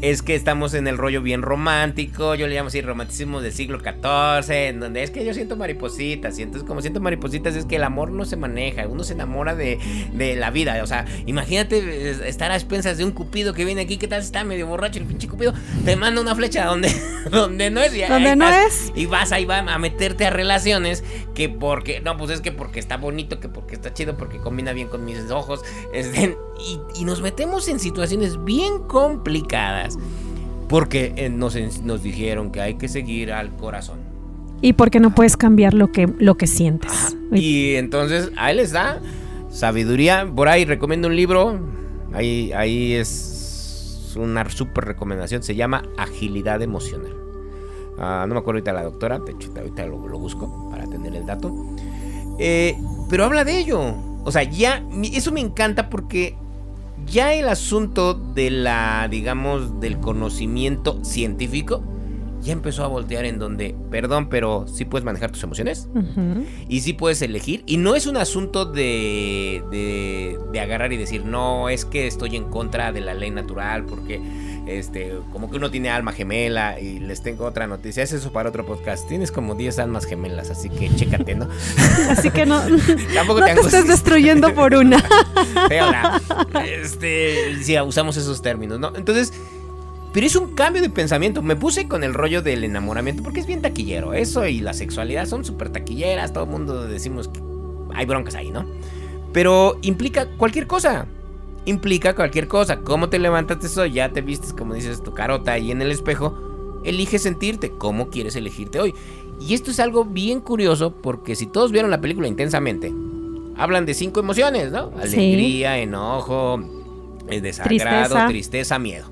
S3: es que estamos en el rollo bien romántico, yo le llamo así romanticismo del siglo XIV, en donde es que yo siento maripositas, y entonces como siento maripositas es que el amor no se maneja, uno se enamora de, de la vida, o sea, imagínate estar a expensas de un cupido que viene aquí, ¿qué tal está medio borracho el pinche cupido? Te manda una flecha donde, donde no es y
S2: Donde no
S3: vas-
S2: es.
S3: y vas ahí va a meterte a relaciones que porque, no, pues es que porque está bonito, que porque está chido, porque combina bien con mis ojos. este, y, y nos metemos en situaciones bien complicadas. Porque eh, nos, nos dijeron que hay que seguir al corazón.
S2: Y porque no puedes cambiar lo que, lo que sientes.
S3: Y entonces ahí les da sabiduría. Por ahí recomiendo un libro. Ahí, ahí es una súper recomendación. Se llama Agilidad Emocional. Ah, no me acuerdo ahorita la doctora. De hecho, ahorita lo, lo busco para tener el dato. Eh, pero habla de ello. O sea, ya. Eso me encanta porque. Ya el asunto de la, digamos, del conocimiento científico ya empezó a voltear en donde, perdón, pero sí puedes manejar tus emociones. Y sí puedes elegir. Y no es un asunto de, de, de agarrar y decir, no, es que estoy en contra de la ley natural porque este, como que uno tiene alma gemela. Y les tengo otra noticia. Es eso para otro podcast. Tienes como 10 almas gemelas, así que chécate, ¿no?
S2: Así que no,
S3: Tampoco
S2: no
S3: te angusties.
S2: destruyendo por una.
S3: Pero, este, sí, usamos esos términos, ¿no? Entonces, Pero es un cambio de pensamiento. Me puse con el rollo del enamoramiento porque es bien taquillero. Eso y la sexualidad son súper taquilleras. Todo el mundo decimos que hay broncas ahí, ¿no? Pero implica cualquier cosa. Implica cualquier cosa. ¿Cómo te levantas eso? Ya te vistes, como dices, tu carota ahí en el espejo. Elige sentirte. ¿Cómo quieres elegirte hoy? Y esto es algo bien curioso porque si todos vieron la película intensamente, hablan de cinco emociones, ¿no? Alegría, enojo, eh, desagrado, tristeza, miedo.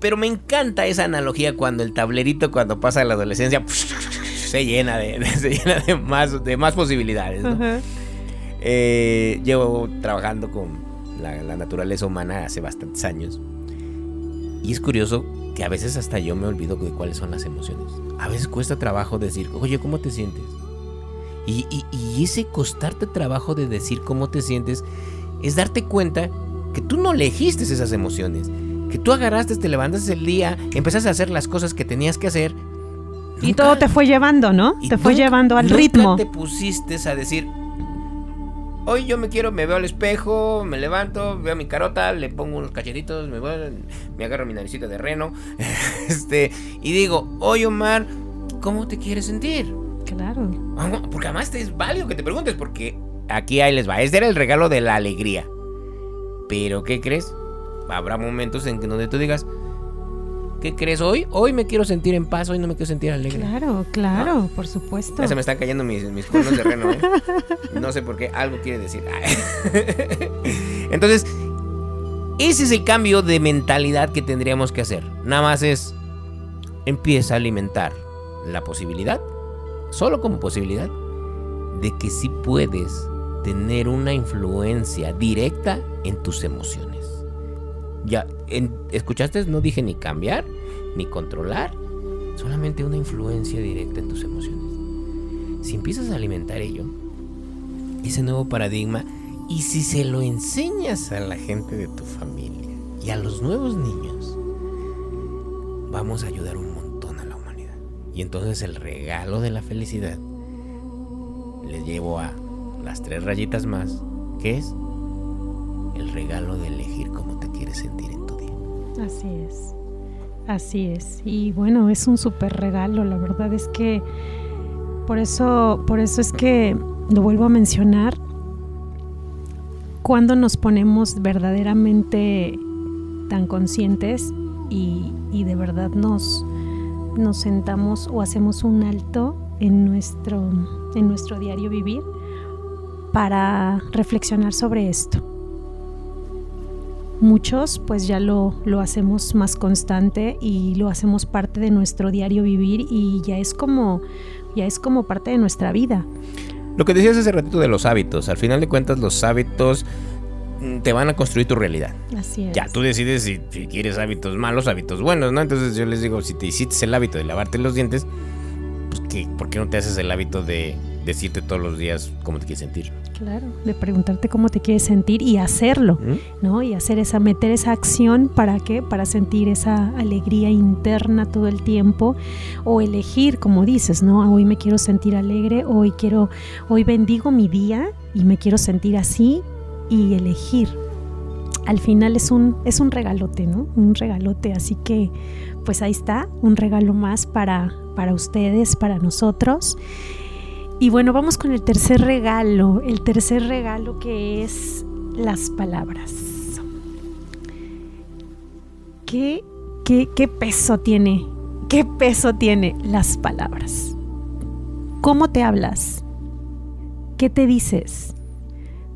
S3: Pero me encanta esa analogía cuando el tablerito, cuando pasa la adolescencia, se llena de, llena de, más, de más posibilidades. Eh, llevo trabajando con la, la, naturaleza humana hace bastantes años. Y es curioso que a veces hasta yo me olvido de cuáles son las emociones. A veces cuesta trabajo decir, oye, ¿cómo te sientes? Y, y, ese costarte trabajo de decir cómo te sientes es darte cuenta que tú no elegiste esas emociones. Que tú agarraste, te levantaste el día, empezaste a hacer las cosas que tenías que hacer.
S2: Y todo te fue llevando, ¿no? te fue llevando al ritmo.
S3: te pusiste a decir, hoy yo me quiero, me veo al espejo, me levanto, veo mi carota, le pongo unos cachetitos, me, voy, me agarro mi naricita de reno, este, y digo, hoy Omar, ¿cómo te quieres sentir?
S2: Claro.
S3: Porque además es válido que te preguntes, porque aquí ahí les va. Este era el regalo de la alegría. Pero, ¿qué crees? Habrá momentos en que donde tú digas, ¿qué crees hoy? Hoy me quiero sentir en paz, hoy no me quiero sentir alegre.
S2: Claro, claro, por supuesto.
S3: Ya se me están cayendo mis, mis cuernos de reno, ¿eh? No sé por qué, algo quiere decir. Entonces, ese es el cambio de mentalidad que tendríamos que hacer. Nada más es, empieza a alimentar la posibilidad solo como posibilidad, de que sí puedes tener una influencia directa en tus emociones. Ya, ¿escuchaste? No dije ni cambiar, ni controlar, solamente una influencia directa en tus emociones. Si empiezas a alimentar ello, ese nuevo paradigma, y si se lo enseñas a la gente de tu familia y a los nuevos niños, vamos a ayudar un y entonces el regalo de la felicidad le llevo a las tres rayitas más, que es el regalo de elegir cómo te quieres sentir en tu día.
S2: Así es, así es. Y bueno, es un súper regalo, la verdad es que por eso, por eso es que lo vuelvo a mencionar, cuando nos ponemos verdaderamente tan conscientes y, y de verdad nos, nos sentamos o hacemos un alto en nuestro, en nuestro diario vivir para reflexionar sobre esto. Muchos pues ya lo, lo hacemos más constante y lo hacemos parte de nuestro diario vivir y ya es como, ya es como parte de nuestra vida.
S3: Lo que decías hace ratito de los hábitos, al final de cuentas los hábitos Mm, te van a construir tu realidad.
S2: Así es.
S3: Ya tú decides si, quieres hábitos malos, hábitos buenos, ¿no? Entonces yo les digo, si te hiciste el hábito de lavarte los dientes, pues ¿qué? ¿por qué no te haces el hábito de decirte todos los días cómo te quieres sentir?
S2: Claro, de preguntarte cómo te quieres sentir y hacerlo, ¿no? Y hacer esa, meter esa acción para qué? Para sentir esa alegría interna todo el tiempo o elegir, como dices, ¿no? Hoy me quiero sentir alegre, hoy quiero, hoy bendigo mi día y me quiero sentir así y elegir. Al final es un, es un regalote, ¿no? Un regalote, así que pues ahí está, un regalo más para, para ustedes, para nosotros. Y bueno, vamos con el tercer regalo, el tercer regalo que es las palabras. ¿Qué, qué, qué peso tiene? ¿Qué peso tiene las palabras? ¿Cómo te hablas? ¿Qué te dices?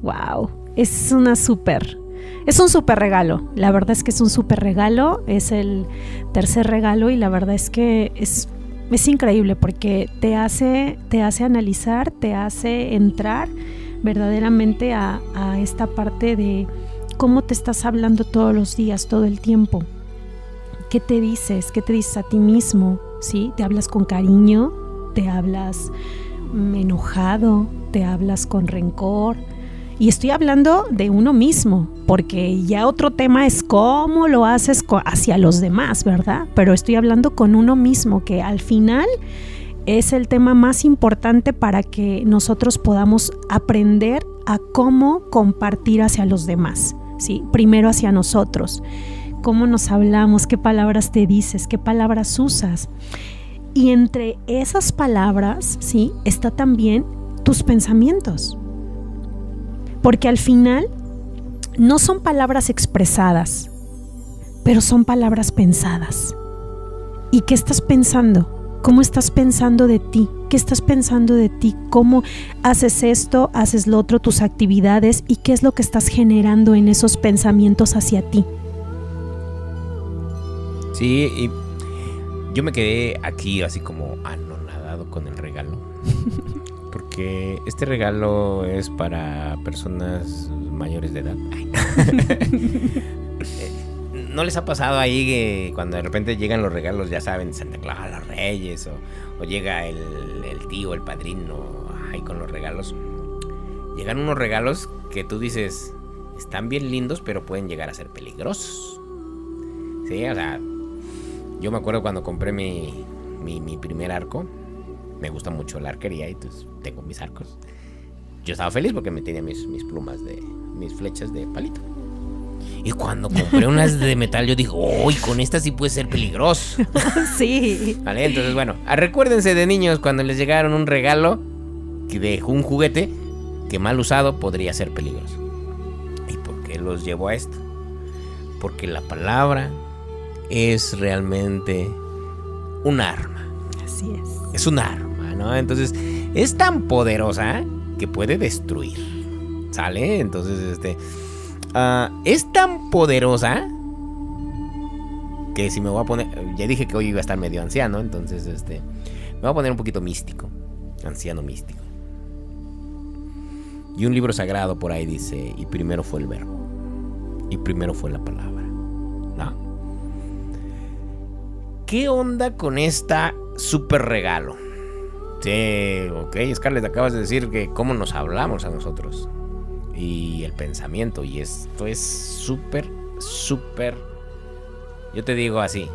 S2: ¡Wow! es una súper, es un súper regalo. La verdad es que es un súper regalo. Es el tercer regalo y la verdad es que es, es increíble porque te hace, te hace analizar, te hace entrar verdaderamente a, a esta parte de cómo te estás hablando todos los días, todo el tiempo. ¿Qué te dices? ¿Qué te dices a ti mismo? ¿Sí? ¿Te hablas con cariño? ¿Te hablas enojado? ¿Te hablas con rencor? Y estoy hablando de uno mismo, porque ya otro tema es cómo lo haces hacia los demás, ¿verdad? Pero estoy hablando con uno mismo, que al final es el tema más importante para que nosotros podamos aprender a cómo compartir hacia los demás, ¿sí? Primero hacia nosotros. cómo nos hablamos, qué palabras te dices, qué palabras usas. Y entre esas palabras, ¿sí? Está también tus pensamientos. Porque al final no son palabras expresadas, pero son palabras pensadas. ¿Y qué estás pensando? ¿Cómo estás pensando de ti? ¿Qué estás pensando de ti? ¿Cómo haces esto, haces lo otro, tus actividades y qué es lo que estás generando en esos pensamientos hacia ti?
S3: Sí, y yo me quedé aquí así como anonadado con el. Porque este regalo es para personas mayores de edad. ¿No les ha pasado ahí que cuando de repente llegan los regalos, ya saben, Santa Claus, los Reyes, o, llega el, tío, el padrino, ahí con los regalos? Llegan unos regalos que tú dices, están bien lindos, pero pueden llegar a ser peligrosos. Sí, o sea, yo me acuerdo cuando compré mi, mi, primer arco, me gusta mucho la arquería y pues tengo mis arcos. Yo estaba feliz porque me tenía mis, mis plumas de, mis flechas de palito. Y cuando compré unas de metal, yo dije, uy, con estas sí puede ser peligroso.
S2: sí.
S3: Vale, entonces, bueno, ah, recuérdense de niños cuando les llegaron un regalo de un juguete que mal usado podría ser peligroso. ¿Y por qué los llevo a esto? Porque la palabra es realmente un arma.
S2: Así es.
S3: Es un arma, Entonces, es tan poderosa que puede destruir. ¿Sale? Entonces, este Ah, es tan poderosa que si me voy a poner, ya dije que hoy iba a estar medio anciano, entonces este, me voy a poner un poquito místico, anciano místico. Y un libro sagrado por ahí dice, y primero fue el verbo, y primero fue la palabra. ¿No? ¿Qué onda con esta super regalo? Sí, ok, Scarlett, acabas de decir que cómo nos hablamos a nosotros y el pensamiento. Y esto es súper, súper... Yo te digo así.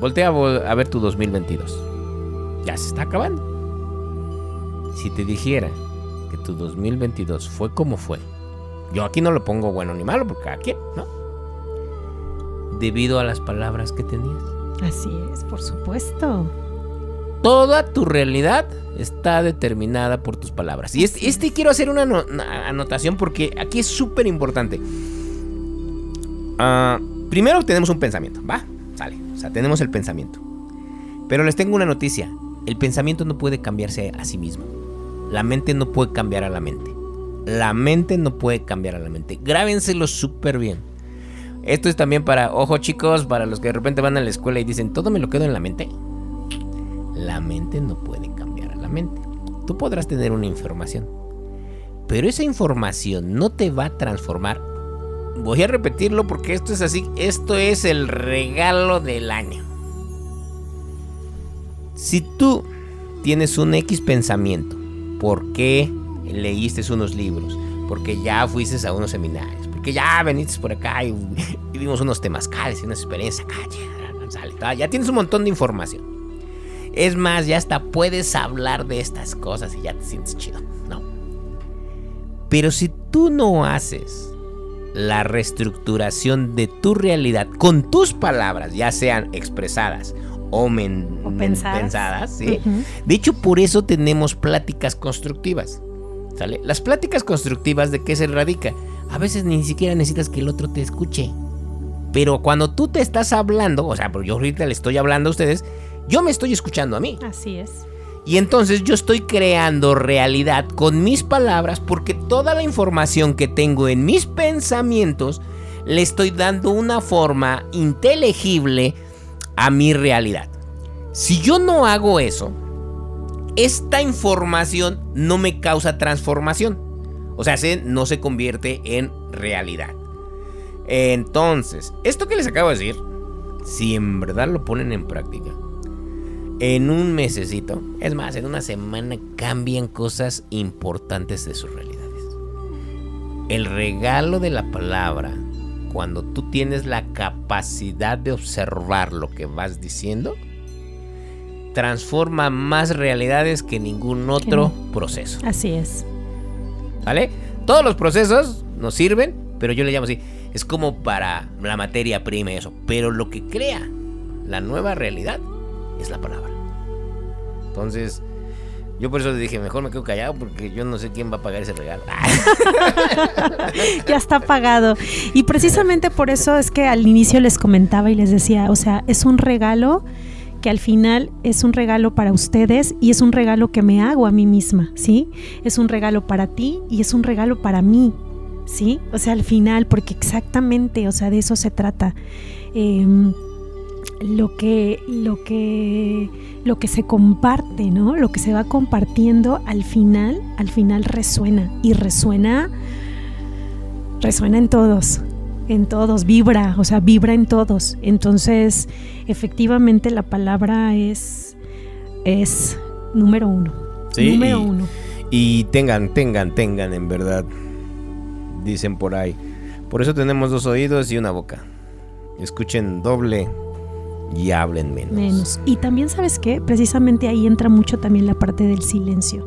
S3: Voltea a, ver tu 2022. Ya se está acabando. Si te dijera que tu 2022 fue como fue. Yo aquí no lo pongo bueno ni malo porque aquí, ¿no? Debido a las palabras que tenías.
S2: Así es, por supuesto.
S3: Toda tu realidad está determinada por tus palabras. Y este, este quiero hacer una, anotación porque aquí es súper importante. Ah, primero tenemos un pensamiento, ¿va? Sale, o sea, tenemos el pensamiento. Pero les tengo una noticia. El pensamiento no puede cambiarse a sí mismo. La mente no puede cambiar a la mente. La mente no puede cambiar a la mente. Grábenselo súper bien. Esto es también para, ojo chicos, para los que de repente van a la escuela y dicen, todo me lo quedo en la mente. La mente no puede mente. Tú podrás tener una información, pero esa información no te va a transformar. Voy a repetirlo porque esto es así, esto es el regalo del año. Si tú tienes un X pensamiento, porque leíste unos libros, porque ya fuiste a unos seminarios, porque ya veniste por acá y vivimos unos temazcales y una experiencia acá, ya tienes un montón de información. Es más, ya hasta puedes hablar de estas cosas y ya te sientes chido, ¿no? Pero si tú no haces la reestructuración de tu realidad con tus palabras, ya sean expresadas o, pensadas, ¿sí? De hecho, por eso tenemos pláticas constructivas. ¿Sale? Las pláticas constructivas, ¿de qué se radica? A veces ni siquiera necesitas que el otro te escuche. Pero cuando tú te estás hablando, o sea, porque yo ahorita le estoy hablando a ustedes, yo me estoy escuchando a mí.
S2: Así es.
S3: Y entonces yo estoy creando realidad con mis palabras porque toda la información que tengo en mis pensamientos le estoy dando una forma inteligible a mi realidad. Si yo no hago eso, esta información no me causa transformación. O sea, no se convierte en realidad. Entonces, esto que les acabo de decir, si en verdad lo ponen en práctica, en un mesecito, es más, en una semana cambian cosas importantes de sus realidades. El regalo de la palabra, cuando tú tienes la capacidad de observar lo que vas diciendo, transforma más realidades que ningún otro proceso.
S2: Así es.
S3: ¿Vale? Todos los procesos nos sirven, pero yo le llamo así. Es como para la materia prima y eso. Pero lo que crea la nueva realidad es la palabra. Entonces, yo por eso le dije, mejor me quedo callado porque yo no sé quién va a pagar ese regalo.
S2: ya está pagado. Y precisamente por eso es que al inicio les comentaba y les decía, o sea, es un regalo que al final es un regalo para ustedes y es un regalo que me hago a mí misma, ¿sí? Es un regalo para ti y es un regalo para mí, ¿sí? O sea, al final, porque exactamente, o sea, de eso se trata. Em, lo que, lo que, lo que se comparte, ¿no? Lo que se va compartiendo al final, al final resuena y resuena, resuena en todos, en todos, vibra, o sea, vibra en todos. Entonces, efectivamente la palabra es, es número uno. número
S3: y,
S2: uno.
S3: Y tengan, tengan, tengan, en verdad, dicen por ahí. Por eso tenemos dos oídos y una boca. Escuchen doble y hablen menos.
S2: Y también, ¿sabes qué? Precisamente ahí entra mucho también la parte del silencio.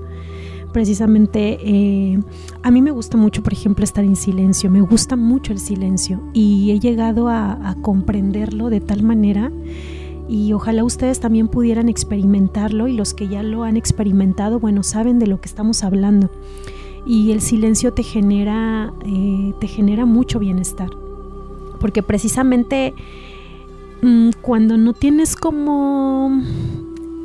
S2: Precisamente eh, a mí me gusta mucho, por ejemplo, estar en silencio. Me gusta mucho el silencio y he llegado a, comprenderlo de tal manera y ojalá ustedes también pudieran experimentarlo y los que ya lo han experimentado, bueno, saben de lo que estamos hablando. Y el silencio te genera, eh, te genera mucho bienestar, porque precisamente Mm, cuando no tienes como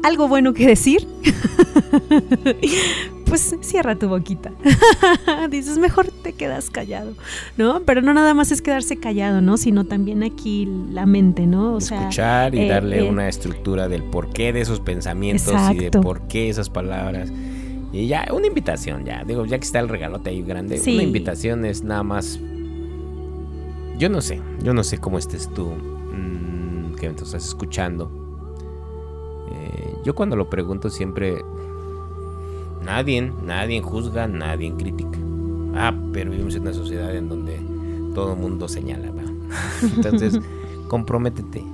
S2: algo bueno que decir, pues cierra tu boquita. Dices, mejor te quedas callado, ¿no? Pero no nada más es quedarse callado, ¿no? Sino también aquí la mente, ¿no?
S3: O Escuchar y eh, darle eh, una estructura del porqué de esos pensamientos y de por qué esas palabras. Y ya, una invitación, ya. Digo, ya que está el regalote ahí grande, una invitación es nada más. Yo no sé, yo no sé cómo estés tú que estás escuchando. Eh, yo cuando lo pregunto siempre, nadie, nadie juzga, nadie critica. Ah, pero vivimos en una sociedad en donde todo el mundo señala. Entonces, comprométete,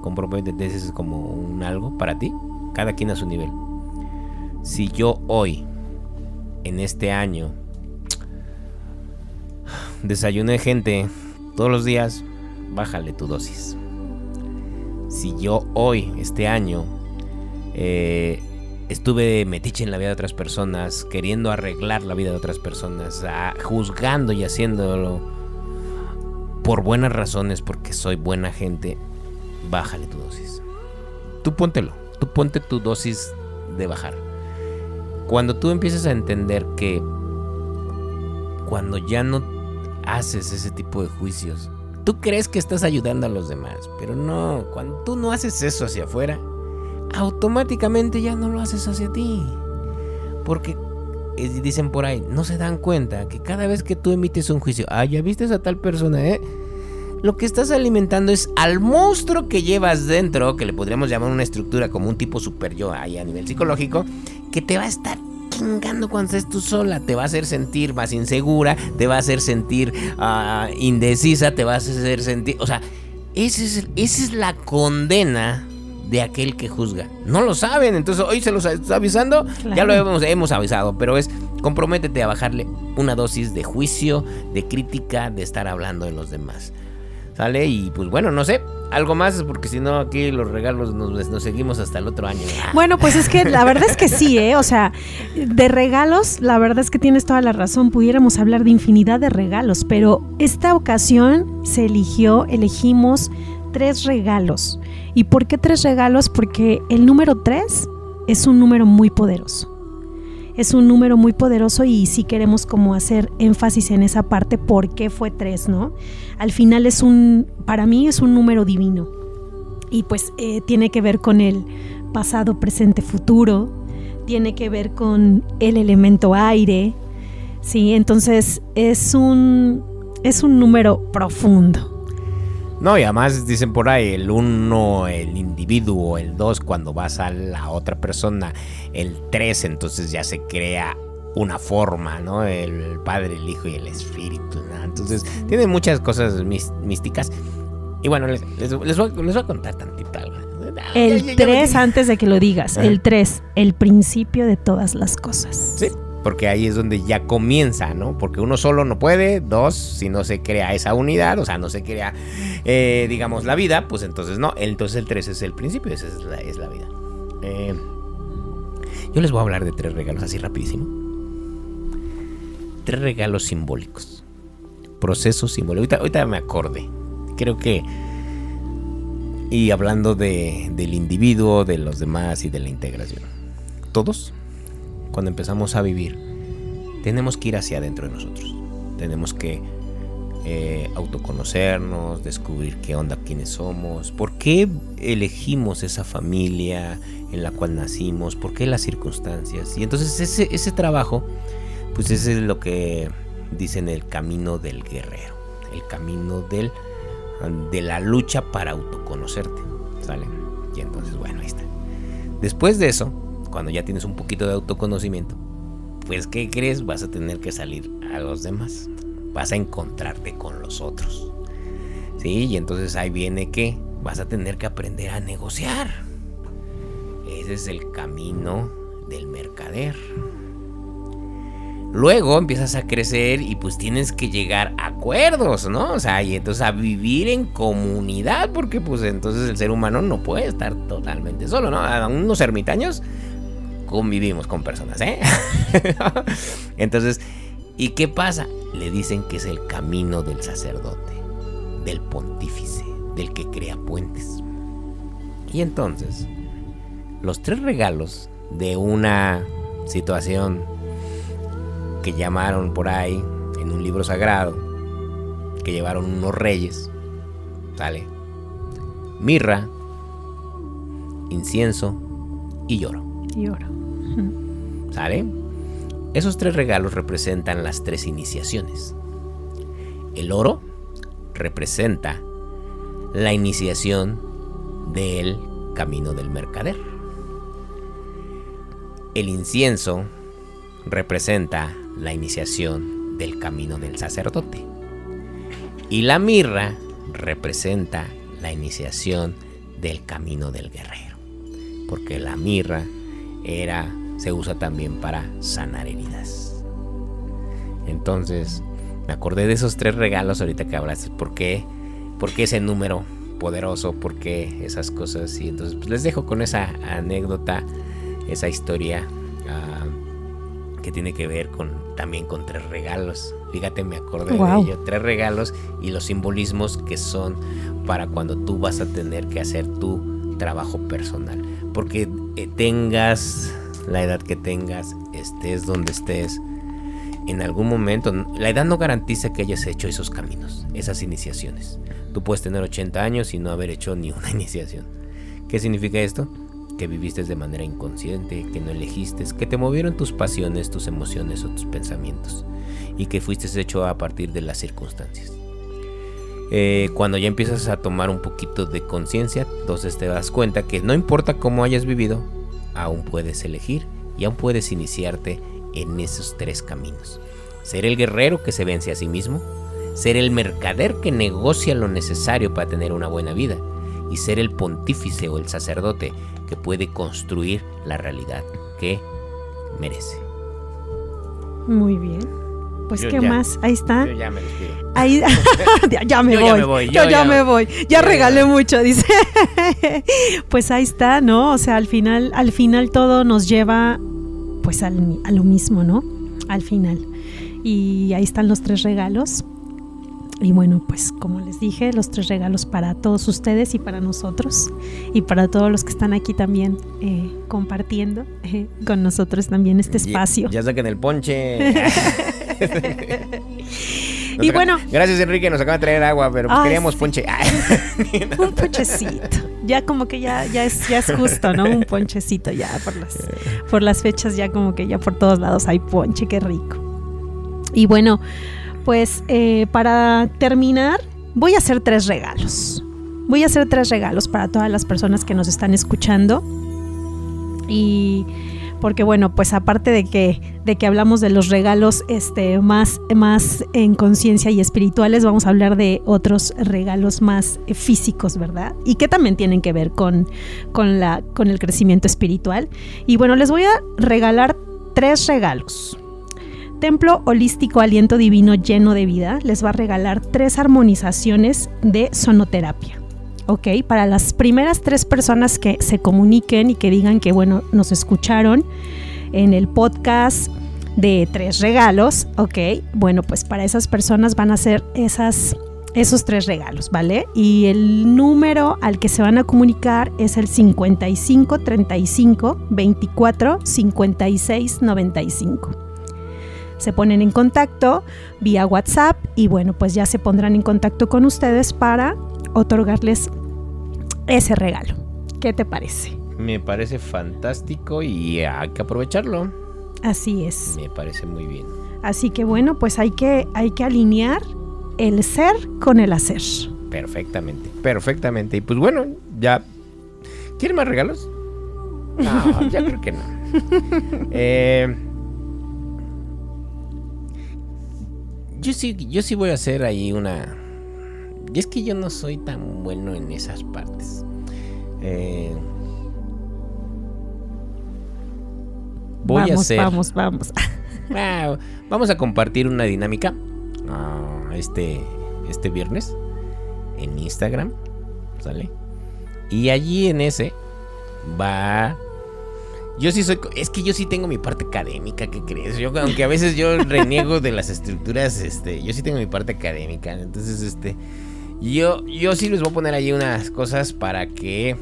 S3: comprométete, ese es como un algo para ti, cada quien a su nivel. Si yo hoy, en este año, desayuné gente todos los días, bájale tu dosis si yo hoy, este año, eh, estuve metiche en la vida de otras personas, queriendo arreglar la vida de otras personas, juzgando y haciéndolo por buenas razones, porque soy buena gente, bájale tu dosis. Tú póntelo, tú ponte tu dosis de bajar. Cuando tú empiezas a entender que cuando ya no haces ese tipo de juicios, Tú crees que estás ayudando a los demás, pero no, cuando tú no haces eso hacia afuera, automáticamente ya no lo haces hacia ti. Porque dicen por ahí, no se dan cuenta que cada vez que tú emites un juicio, ah, ya viste a tal persona, ¿eh? Lo que estás alimentando es al monstruo que llevas dentro, que le podríamos llamar una estructura como un tipo super yo ahí a nivel psicológico, que te va a estar chingando cuando estés tú sola. Te va a hacer sentir más insegura, te va a hacer sentir ah, indecisa, te va a hacer sentir. O sea, esa es, esa es la condena de aquel que juzga. No lo saben, entonces hoy se los está avisando, ya lo hemos, hemos avisado, pero es comprométete a bajarle una dosis de juicio, de crítica, de estar hablando de los demás. ¿Sale? Y pues bueno, no sé, algo más, porque si no, aquí los regalos nos, seguimos hasta el otro año.
S2: Bueno, pues es que la verdad es que sí, ¿eh? O sea, de regalos, la verdad es que tienes toda la razón. Pudiéramos hablar de infinidad de regalos, pero esta ocasión se eligió, elegimos tres regalos. ¿Y por qué tres regalos? Porque el número tres es un número muy poderoso es un número muy poderoso y si queremos como hacer énfasis en esa parte, ¿por qué fue tres, no? Al final es un, para mí es un número divino y pues eh, tiene que ver con el pasado, presente, futuro, tiene que ver con el elemento aire, ¿sí? Entonces es un, es un número profundo.
S3: No, y además dicen por ahí el uno, el individuo, el dos, cuando vas a la otra persona, el tres, entonces ya se crea una forma, ¿no? El Padre, el Hijo y el Espíritu, ¿no? Entonces, tiene muchas cosas místicas. Y bueno, les, voy, a contar tantito algo.
S2: El tres, antes de que lo digas, el tres, el principio de todas las cosas.
S3: Sí, Porque ahí es donde ya comienza, ¿no? Porque uno solo no puede, dos, si no se crea esa unidad, o sea, no se crea, eh, digamos, la vida, pues entonces no, entonces el 3 es el principio, esa es la, es la vida. Eh, yo les voy a hablar de tres regalos así rapidísimo. Tres regalos simbólicos. Procesos simbólicos. Ahorita, me acordé. Creo que... Y hablando de, del individuo, de los demás y de la integración. Todos, cuando empezamos a vivir, tenemos que ir hacia adentro de nosotros. Tenemos que eh, autoconocernos, descubrir qué onda, quiénes somos, por qué elegimos esa familia en la cual nacimos, por qué las circunstancias. Y entonces ese, ese trabajo, pues ese es lo que dicen el camino del guerrero, el camino del, de la lucha para autoconocerte. ¿Sale? Y entonces, bueno, ahí está. Después de eso, cuando ya tienes un poquito de autoconocimiento, pues ¿qué crees? Vas a tener que salir a los demás vas a encontrarte con los otros. ¿Sí? Y entonces ahí viene que vas a tener que aprender a negociar. Ese es el camino del mercader. Luego empiezas a crecer y pues tienes que llegar a acuerdos, ¿no? O sea, y entonces a vivir en comunidad, porque pues entonces el ser humano no puede estar totalmente solo, ¿no? A unos ermitaños convivimos con personas, ¿eh? entonces ¿Y qué pasa? Le dicen que es el camino del sacerdote, del pontífice, del que crea puentes. Y entonces, los tres regalos de una situación que llamaron por ahí en un libro sagrado, que llevaron unos reyes, ¿sale? Mirra, incienso y oro.
S2: Y oro.
S3: ¿Sale? Esos tres regalos representan las tres iniciaciones. El oro representa la iniciación del camino del mercader. El incienso representa la iniciación del camino del sacerdote. Y la mirra representa la iniciación del camino del guerrero. Porque la mirra era se usa también para sanar heridas. Entonces, me acordé de esos tres regalos ahorita que hablaste. ¿Por qué? ¿Por qué ese número poderoso? ¿Por qué esas cosas? Y entonces pues, les dejo con esa anécdota, esa historia ah, que tiene que ver con también con tres regalos. Fíjate, me acordé de ello. Tres regalos y los simbolismos que son para cuando tú vas a tener que hacer tu trabajo personal. Porque eh, tengas la edad que tengas, estés donde estés, en algún momento, la edad no garantiza que hayas hecho esos caminos, esas iniciaciones. Tú puedes tener 80 años y no haber hecho ni una iniciación. ¿Qué significa esto? Que viviste de manera inconsciente, que no elegiste, que te movieron tus pasiones, tus emociones o tus pensamientos y que fuiste hecho a partir de las circunstancias. Eh, cuando ya empiezas a tomar un poquito de conciencia, entonces te das cuenta que no importa cómo hayas vivido, aún puedes elegir y aún puedes iniciarte en esos tres caminos. Ser el guerrero que se vence a sí mismo, ser el mercader que negocia lo necesario para tener una buena vida y ser el pontífice o el sacerdote que puede construir la realidad que merece.
S2: Muy bien. Pues qué más, ahí está.
S3: Yo ya me
S2: Ahí, ya, me voy. Yo, ya, me voy. Ya, regalé mucho, dice. pues ahí está, ¿no? O sea, al final, al final todo nos lleva pues al, a lo mismo, ¿no? Al final. Y ahí están los tres regalos. Y bueno, pues como les dije, los tres regalos para todos ustedes y para nosotros y para todos los que están aquí también eh, compartiendo eh, con nosotros también este espacio.
S3: Ya, saquen el ponche.
S2: y bueno.
S3: Gracias Enrique, nos acaba de traer agua, pero pues queríamos ponche.
S2: Un ponchecito. Ya como que ya, ya, es, ya es justo, ¿no? Un ponchecito ya por las, por las fechas, ya como que ya por todos lados hay ponche, qué rico. Y bueno, pues eh, para terminar, voy a hacer tres regalos. Voy a hacer tres regalos para todas las personas que nos están escuchando. Y porque bueno, pues aparte de que, de que hablamos de los regalos este, más, más en conciencia y espirituales, vamos a hablar de otros regalos más físicos, ¿verdad? Y que también tienen que ver con, con, la, con el crecimiento espiritual. Y bueno, les voy a regalar tres regalos Templo Holístico Aliento Divino Lleno de Vida les va a regalar tres armonizaciones de sonoterapia. ¿Ok? Para las primeras tres personas que se comuniquen y que digan que, bueno, nos escucharon en el podcast de tres regalos, ¿ok? Bueno, pues para esas personas van a ser esas esos tres regalos, ¿vale? Y el número al que se van a comunicar es el 55 35 24 56 95. Se ponen en contacto vía WhatsApp y bueno, pues ya se pondrán en contacto con ustedes para otorgarles ese regalo. ¿Qué te parece?
S3: Me parece fantástico y hay que aprovecharlo.
S2: Así es.
S3: Me parece muy bien.
S2: Así que bueno, pues hay que, hay que alinear el ser con el hacer.
S3: Perfectamente, perfectamente. Y pues bueno, ya. ¿Quieren más regalos? No, ya creo que no. Eh, yo sí, yo sí voy a hacer ahí una. Y es que yo no soy tan bueno en esas partes. Eh, voy
S2: vamos,
S3: a hacer.
S2: Vamos, vamos.
S3: Ah, vamos a compartir una dinámica. Ah, este, este viernes en Instagram, ¿sale? Y allí en ese va... Yo sí soy... Es que yo sí tengo mi parte académica, ¿qué crees? Yo, aunque a veces yo reniego de las estructuras, este, yo sí tengo mi parte académica. Entonces, este... Yo, yo sí les voy a poner ahí unas cosas para que...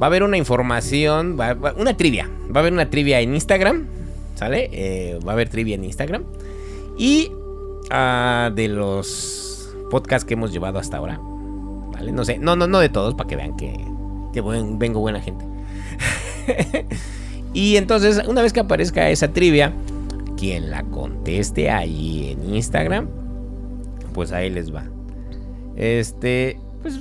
S3: Va a haber una información, va, una trivia. Va a haber una trivia en Instagram, ¿sale? Eh, va a haber trivia en Instagram. Y de los podcasts que hemos llevado hasta ahora. ¿Vale? No sé, no, no, no de todos, para que vean que, vengo buena gente. y entonces, una vez que aparezca esa trivia, quien la conteste ahí en Instagram, pues ahí les va. Este, pues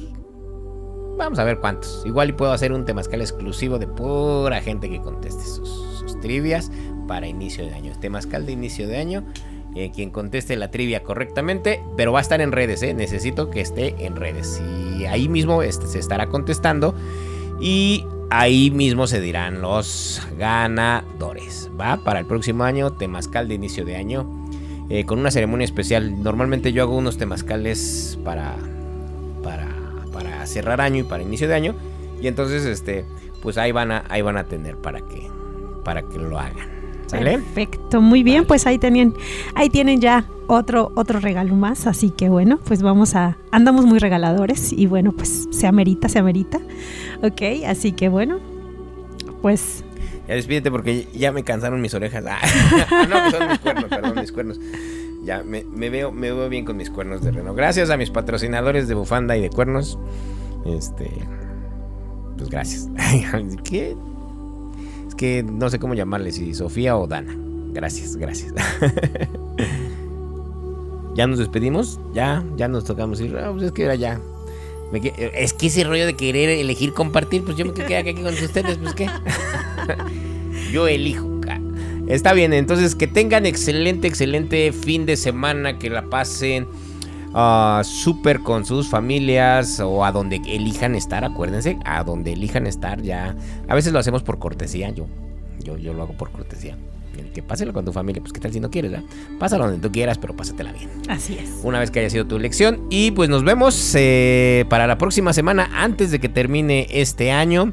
S3: vamos a ver cuántos. Igual y puedo hacer un temazcal exclusivo de pura gente que conteste sus, trivias para inicio de año. Temazcal de inicio de año. Eh, quien conteste la trivia correctamente, pero va a estar en redes, ¿eh? necesito que esté en redes. Y ahí mismo este, se estará contestando y ahí mismo se dirán los ganadores. Va para el próximo año, temazcal de inicio de año, eh, con una ceremonia especial. Normalmente yo hago unos temazcales para, para, para cerrar año y para inicio de año. Y entonces, este, pues ahí van a, ahí van a tener para que, para que lo hagan.
S2: Perfecto, muy bien, pues ahí tienen, ahí tienen ya otro, otro regalo más, así que bueno, pues vamos a, andamos muy regaladores y bueno, pues se amerita, se amerita, ok, así que bueno, pues...
S3: Ya despídete porque ya me cansaron mis orejas, ah, no, son mis cuernos, perdón, mis cuernos. Ya me, veo, me veo bien con mis cuernos de reno. Gracias a mis patrocinadores de bufanda y de cuernos. Este, pues gracias. ¿Qué? que no sé cómo llamarle, si Sofía o Dana. Gracias, gracias. ya nos despedimos, ya, ya nos tocamos ir. Ah, pues es que era ya. es que ese rollo de querer elegir compartir, pues yo me quedé aquí con ustedes, pues qué. Yo elijo. Está bien, entonces que tengan excelente, excelente fin de semana, que la pasen uh, súper con sus familias o a donde elijan estar, acuérdense, a donde elijan estar ya. A veces lo hacemos por cortesía, yo, yo, yo lo hago por cortesía. Que páselo con tu familia, pues qué tal si no quieres, ¿verdad? Pásalo donde tú quieras, pero pásatela bien.
S2: Así es.
S3: Una vez que haya sido tu elección. Y pues nos vemos eh, para la próxima semana, antes de que termine este año.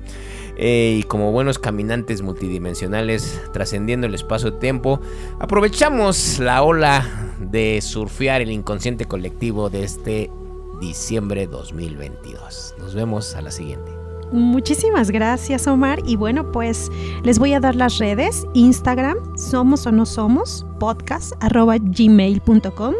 S3: Eh, y como buenos caminantes multidimensionales trascendiendo el espacio-tiempo, aprovechamos la ola de surfear el inconsciente colectivo de este diciembre 2022. Nos vemos a la siguiente.
S2: Muchísimas gracias Omar y bueno pues les voy a dar las redes Instagram somos o no somos podcast arroba gmail.com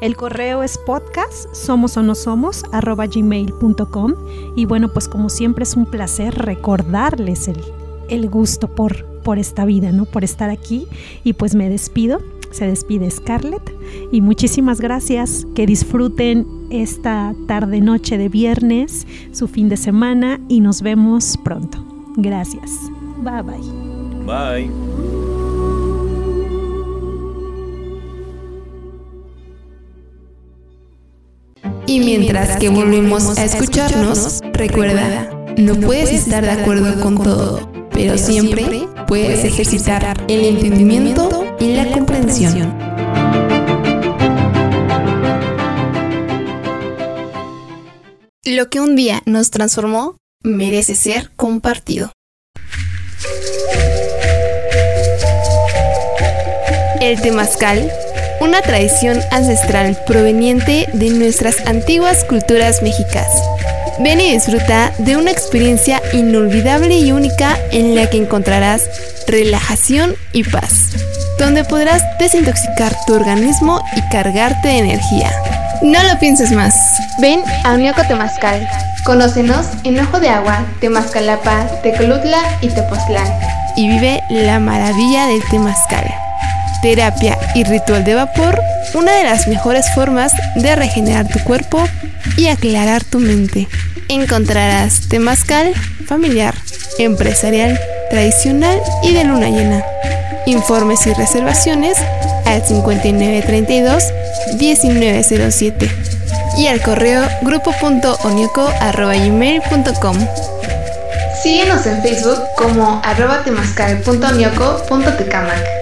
S2: el correo es podcast, somos o no somos, arroba gmail.com. Y bueno, pues como siempre es un placer recordarles el, el gusto por, por esta vida, ¿no? Por estar aquí. Y pues me despido. Se despide Scarlett. Y muchísimas gracias. Que disfruten esta tarde, noche de viernes, su fin de semana. Y nos vemos pronto. Gracias. Bye bye.
S3: Bye.
S1: Y mientras que volvemos a escucharnos, recuerda, no puedes estar de acuerdo con todo pero siempre puedes ejercitar el entendimiento y la comprensión. Lo que un día nos transformó merece ser compartido. El temazcal, una tradición ancestral proveniente de nuestras antiguas culturas mexicas. Ven y disfruta de una experiencia inolvidable y única en la que encontrarás relajación y paz, donde podrás desintoxicar tu organismo y cargarte de energía. No lo pienses más. Ven a Unioco Temazcal. Conócenos en Ojo de Agua, Temazcalapa, Tecolutla y Tepoztlán. Y vive la maravilla del Temazcal. Terapia y ritual de vapor, una de las mejores formas de regenerar tu cuerpo y aclarar tu mente. Encontrarás Temazcal familiar, empresarial, tradicional y de luna llena. Informes y reservaciones al 5932 1907 y al correo grupo.onioco.gmail.com Síguenos en Facebook como arroba temascal.onioco.tecamac